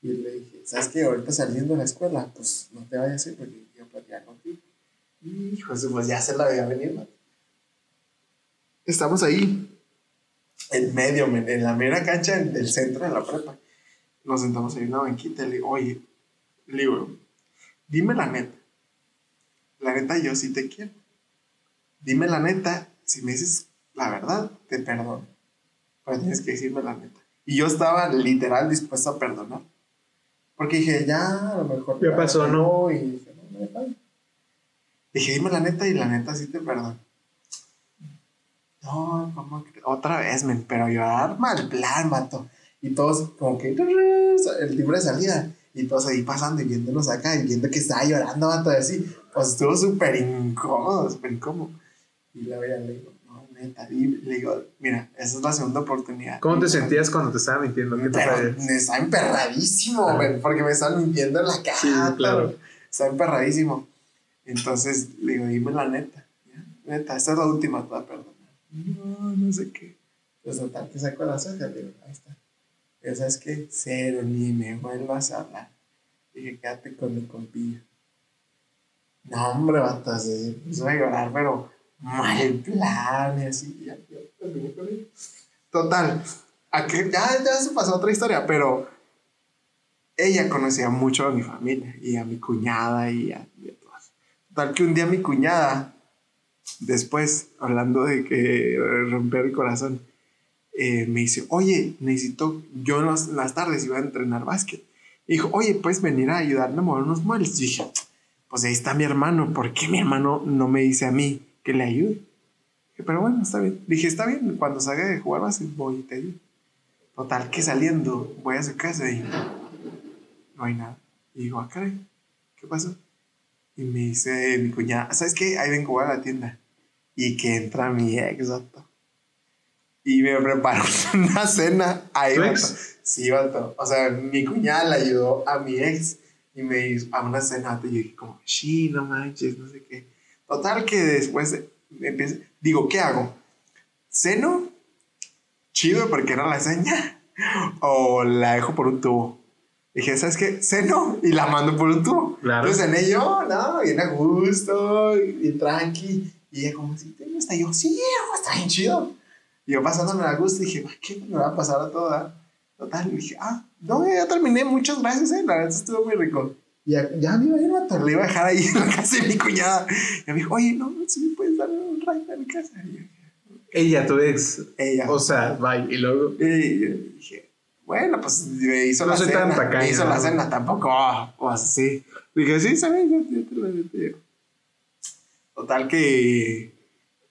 [SPEAKER 1] Y le dije, ¿sabes qué? Ahorita saliendo de la escuela, pues no te vayas a ir porque yo platicar contigo. Hijo, pues ya se la veía venir, man. Estamos ahí, en medio, en la mera cancha en- del centro de la prepa. Nos sentamos ahí en una banquita y le digo, oye, le digo, dime la neta. La neta, yo sí te quiero. Dime la neta, si me dices la verdad, te perdono. Pero tienes que decirme la neta. Y yo estaba literal dispuesto a perdonar. Porque dije, ya, a lo mejor.
[SPEAKER 2] Ya pasó, ¿no?
[SPEAKER 1] Y dije, no, me. Dije, dime la neta y la neta sí te perdono. No, ¿cómo Otra vez, pero yo arma el plan, vato. Y todos, como que, el timbre de salida. Y todos ahí pasando y viéndonos acá y viendo que estaba llorando, vato, y así. Pues estuvo súper incómodo, súper incómodo. Y luego ya le digo, no, neta, y le digo, mira, esa es la segunda oportunidad.
[SPEAKER 2] ¿Cómo te sentías cuando te estaba mintiendo? ¿Qué
[SPEAKER 1] pero me está emperradísimo,
[SPEAKER 2] Ah.
[SPEAKER 1] porque me están mintiendo en la cara.
[SPEAKER 2] Sí, claro.
[SPEAKER 1] Está emperradísimo. Entonces le digo, dime la neta. ¿ya? Neta, esta es la última, perdonar. No, no sé qué. Pues total, que saco las hojas, digo, ahí está. Pero sabes qué, cero, ni me vuelvas a hablar. Dije, quédate con el compillo. No, hombre, vato, se puso a llorar, pero mal plan y así. Ya, ya terminé con. Total, ya, ya se pasó otra historia, pero ella conocía mucho a mi familia y a mi cuñada y a, y a todos. Tal que un día mi cuñada, después, hablando de que romper el corazón, eh, me dice, oye, necesito, yo en las, las tardes iba a entrenar básquet. Y dijo, oye, puedes venir a ayudarme a mover unos muebles. Y dije, pues ahí está mi hermano, ¿por qué mi hermano no me dice a mí que le ayude? Dije, pero bueno, está bien. Dije, está bien, cuando salga de jugar básquet voy y te ayudo. Total, que saliendo, voy a su casa y no hay nada. Y digo, ah, caray, ¿qué pasó? Y me dice mi cuñada, ¿sabes qué? Ahí vengo a la tienda. Y que entra mi ex, vato. Y me preparó una cena ahí,
[SPEAKER 2] ¿Tu
[SPEAKER 1] vato. Sí, vato. O sea, mi cuñada le ayudó a mi ex y me hizo a una cena, vato. Y yo dije, como, sí, no manches, no sé qué. Total, que después de- empiezo, digo, ¿qué hago? ¿Ceno? Chido, porque era la seña. O la dejo por un tubo. Dije, ¿sabes qué? Ceno y la mando por un tubo.
[SPEAKER 2] Claro.
[SPEAKER 1] Entonces cené yo, no, bien a gusto, y tranqui. Y ella como, ¿sí te gusta? Y yo, sí, está bien chido. Y yo pasándome a gusto, dije, ¿qué me va a pasar a toda? Total, y dije, ah, no, ya terminé, muchas gracias, eh, la verdad estuvo muy rico. Y ya, ya me iba a ir a le iba a dejar ahí en la casa de mi cuñada. Y me dijo, oye, no, si me puedes dar un ride a mi casa. Y yo,
[SPEAKER 2] Ella, tu ex.
[SPEAKER 1] ella.
[SPEAKER 2] O sea, bye. Y luego.
[SPEAKER 1] Y yo dije, bueno, pues me hizo
[SPEAKER 2] No
[SPEAKER 1] la
[SPEAKER 2] soy
[SPEAKER 1] cena.
[SPEAKER 2] tan tacaño,
[SPEAKER 1] me hizo la cena tampoco. oh, o así. Dije, sí, ¿sabes? Yo, yo te la. Total que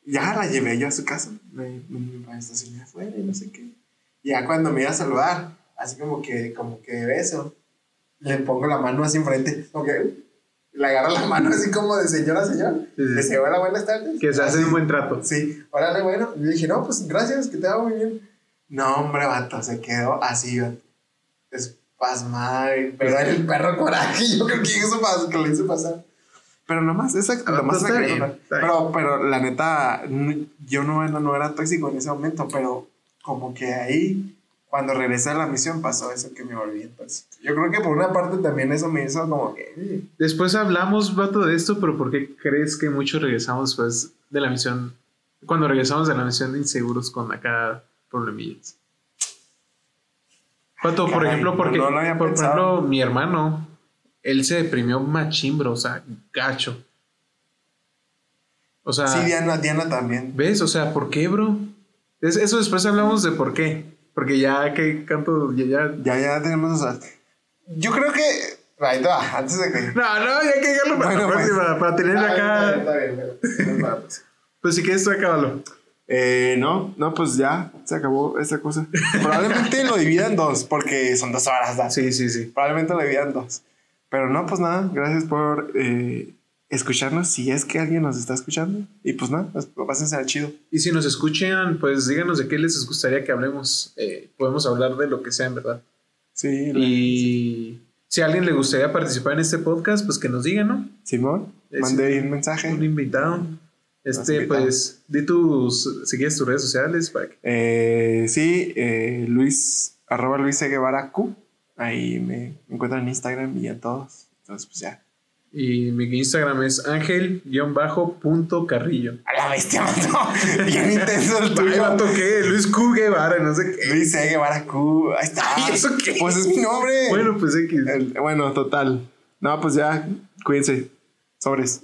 [SPEAKER 1] ya la llevé yo a su casa. Me, me, me estacioné afuera y no sé qué. Ya cuando me iba a saludar, así como que, como que beso, le pongo la mano así enfrente. Como que le agarro la mano así como de señora señor.
[SPEAKER 2] Sí, sí.
[SPEAKER 1] Le dice, hola, buenas tardes.
[SPEAKER 2] Que se hace
[SPEAKER 1] Así.
[SPEAKER 2] un buen trato.
[SPEAKER 1] Sí, órale, bueno. Y le dije, no, pues gracias, que te va muy bien. No, hombre, vato, se quedó así, vato. Espasmado, y- pero era el perro coraje. Yo creo que eso pasó, que le hizo pasar. Pero nomás, esa,
[SPEAKER 2] Ah,
[SPEAKER 1] nomás
[SPEAKER 2] pues está bien,
[SPEAKER 1] pero, pero la neta, yo no, era- no era tóxico en ese momento, pero como que ahí, cuando regresé a la misión, pasó eso que me volví. Yo creo que por una parte también eso me hizo como que. eh,
[SPEAKER 2] Después hablamos, vato, de esto, pero ¿por qué crees que muchos regresamos después de la misión? Cuando regresamos de la misión de inseguros con acá problemillas. Vato, por ejemplo, porque,
[SPEAKER 1] no lo había
[SPEAKER 2] por, ejemplo, mi hermano, él se deprimió machimbro, o sea, gacho. O sea,
[SPEAKER 1] Sí, Diana, Diana también.
[SPEAKER 2] ¿ves? O sea, ¿por qué, bro? Es- eso después hablamos de por qué. Porque ya que canto, ya, ya-
[SPEAKER 1] Ya, ya tenemos esas. Yo creo que. Ahí te va, antes de que.
[SPEAKER 2] No, no, ya que dejarlo para
[SPEAKER 1] Bueno,
[SPEAKER 2] la
[SPEAKER 1] pues.
[SPEAKER 2] próxima, para tener
[SPEAKER 1] Está bien,
[SPEAKER 2] acá.
[SPEAKER 1] está bien, está bien,
[SPEAKER 2] Pues si quieres, tú acábalo.
[SPEAKER 1] Eh, no, no, pues ya se acabó esta cosa. Probablemente lo divida en dos, porque son dos horas. ¿da?
[SPEAKER 2] Sí, sí, sí.
[SPEAKER 1] Probablemente lo divida en dos. Pero no, pues nada, gracias por eh, escucharnos. Si es que alguien nos está escuchando. Y pues nada, pues, pásense al chido.
[SPEAKER 2] Y si nos escuchan, pues díganos de qué les gustaría que hablemos. Eh, podemos hablar de lo que sea, en verdad.
[SPEAKER 1] Sí,
[SPEAKER 2] Y si a alguien le gustaría participar en este podcast, pues que nos diga, ¿no?
[SPEAKER 1] Simón, ahí un mensaje.
[SPEAKER 2] Un invitado. Este, pues, di tus, si quieres tus redes sociales para que.
[SPEAKER 1] Eh, sí, eh, Luis, arroba Luis C. Guevara Q. Ahí me, encuentran en Instagram y en todos. Entonces, pues ya.
[SPEAKER 2] Y mi Instagram es ángel-carrillo.
[SPEAKER 4] A la bestia, mato. Bien intenso el tuyo.
[SPEAKER 2] vato, ¿qué? Luis Q. Guevara, no sé qué.
[SPEAKER 4] Luis E. Guevara Q. Ahí está.
[SPEAKER 2] ¿eso qué?
[SPEAKER 4] Pues es mi nombre.
[SPEAKER 2] Bueno, pues X.
[SPEAKER 4] El- bueno, total. No, pues ya, cuídense. Sobres.